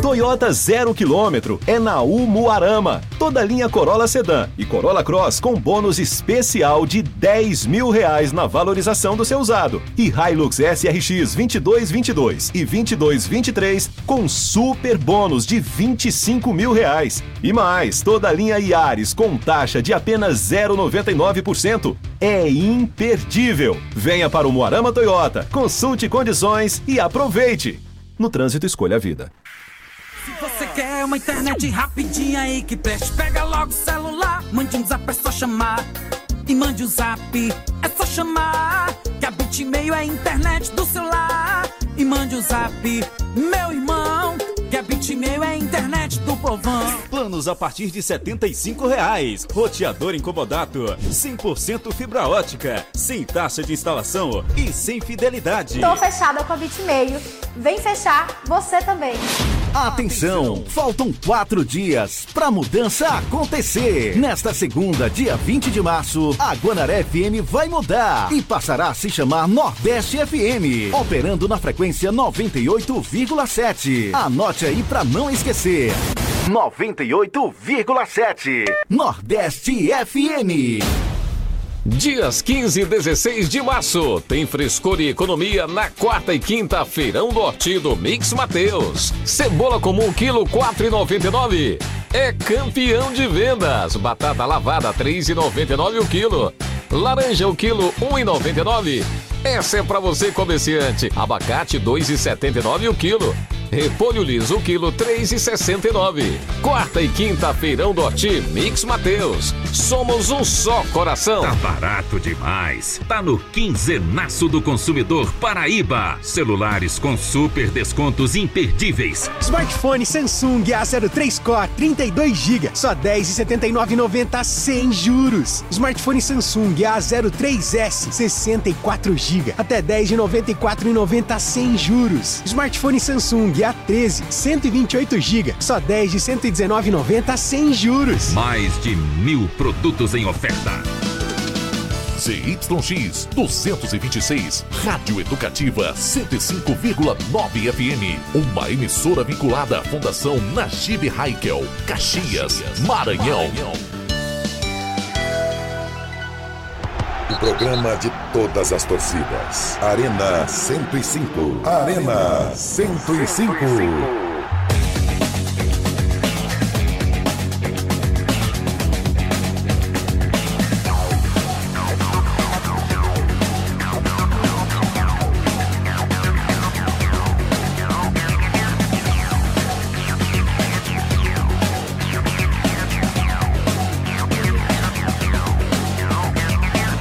Toyota zero quilômetro é na Umuarama. Toda linha Corolla Sedan e Corolla Cross com bônus especial de 10 mil reais na valorização do seu usado. E Hilux SRX 2222 e 2223 com super bônus de 25 mil reais. E mais, toda linha Yaris com taxa de apenas 0,99% é imperdível. Venha para o Moarama Toyota, consulte condições e aproveite. No trânsito, escolha a vida. Se você quer uma internet rapidinha aí que preste, pega logo o celular, mande um zap, é só chamar. E mande o zap, é só chamar. Que a Bitmail é a internet do celular. E mande o zap, meu irmão. Que a Bitmail é a internet do povão. Planos a partir de 75 reais. Roteador incomodato. 100% fibra ótica. Sem taxa de instalação e sem fidelidade. Tô fechada com a Bitmail. Vem fechar você também. Atenção! Faltam quatro dias para a mudança acontecer. Nesta segunda, dia 20 de março, a Guanaré FM vai mudar e passará a se chamar Nordeste FM, operando na frequência 98,7. Anote aí para não esquecer. 98,7 Nordeste FM. Dias 15 e 16 de março, tem frescor e economia na quarta e quinta Feirão do Horti do Mix Mateus. Cebola comum quilo 4,99. É campeão de vendas. Batata lavada 3,99 o quilo. Laranja o quilo 1,99. Essa é pra você comerciante. Abacate 2,79 o quilo. Repolho liso quilo 3,69. Quarta e quinta Feirão do Horti Mix Mateus. Somos um só coração. Tá barato demais. Tá no quinzenaço do consumidor Paraíba. Celulares com super descontos imperdíveis. Smartphone Samsung A03 Core 32GB, só 10,79,90 sem juros. Smartphone Samsung A03S 64GB, até 10,94,90 sem juros. Smartphone Samsung A13 128GB, só 10 de 119,90 sem juros. Mais de mil produtos em oferta. ZYX 226, Rádio Educativa 105,9 FM. Uma emissora vinculada à Fundação Najib Haikel, Caxias, Maranhão. O programa de todas as torcidas. Arena 105. Arena 105.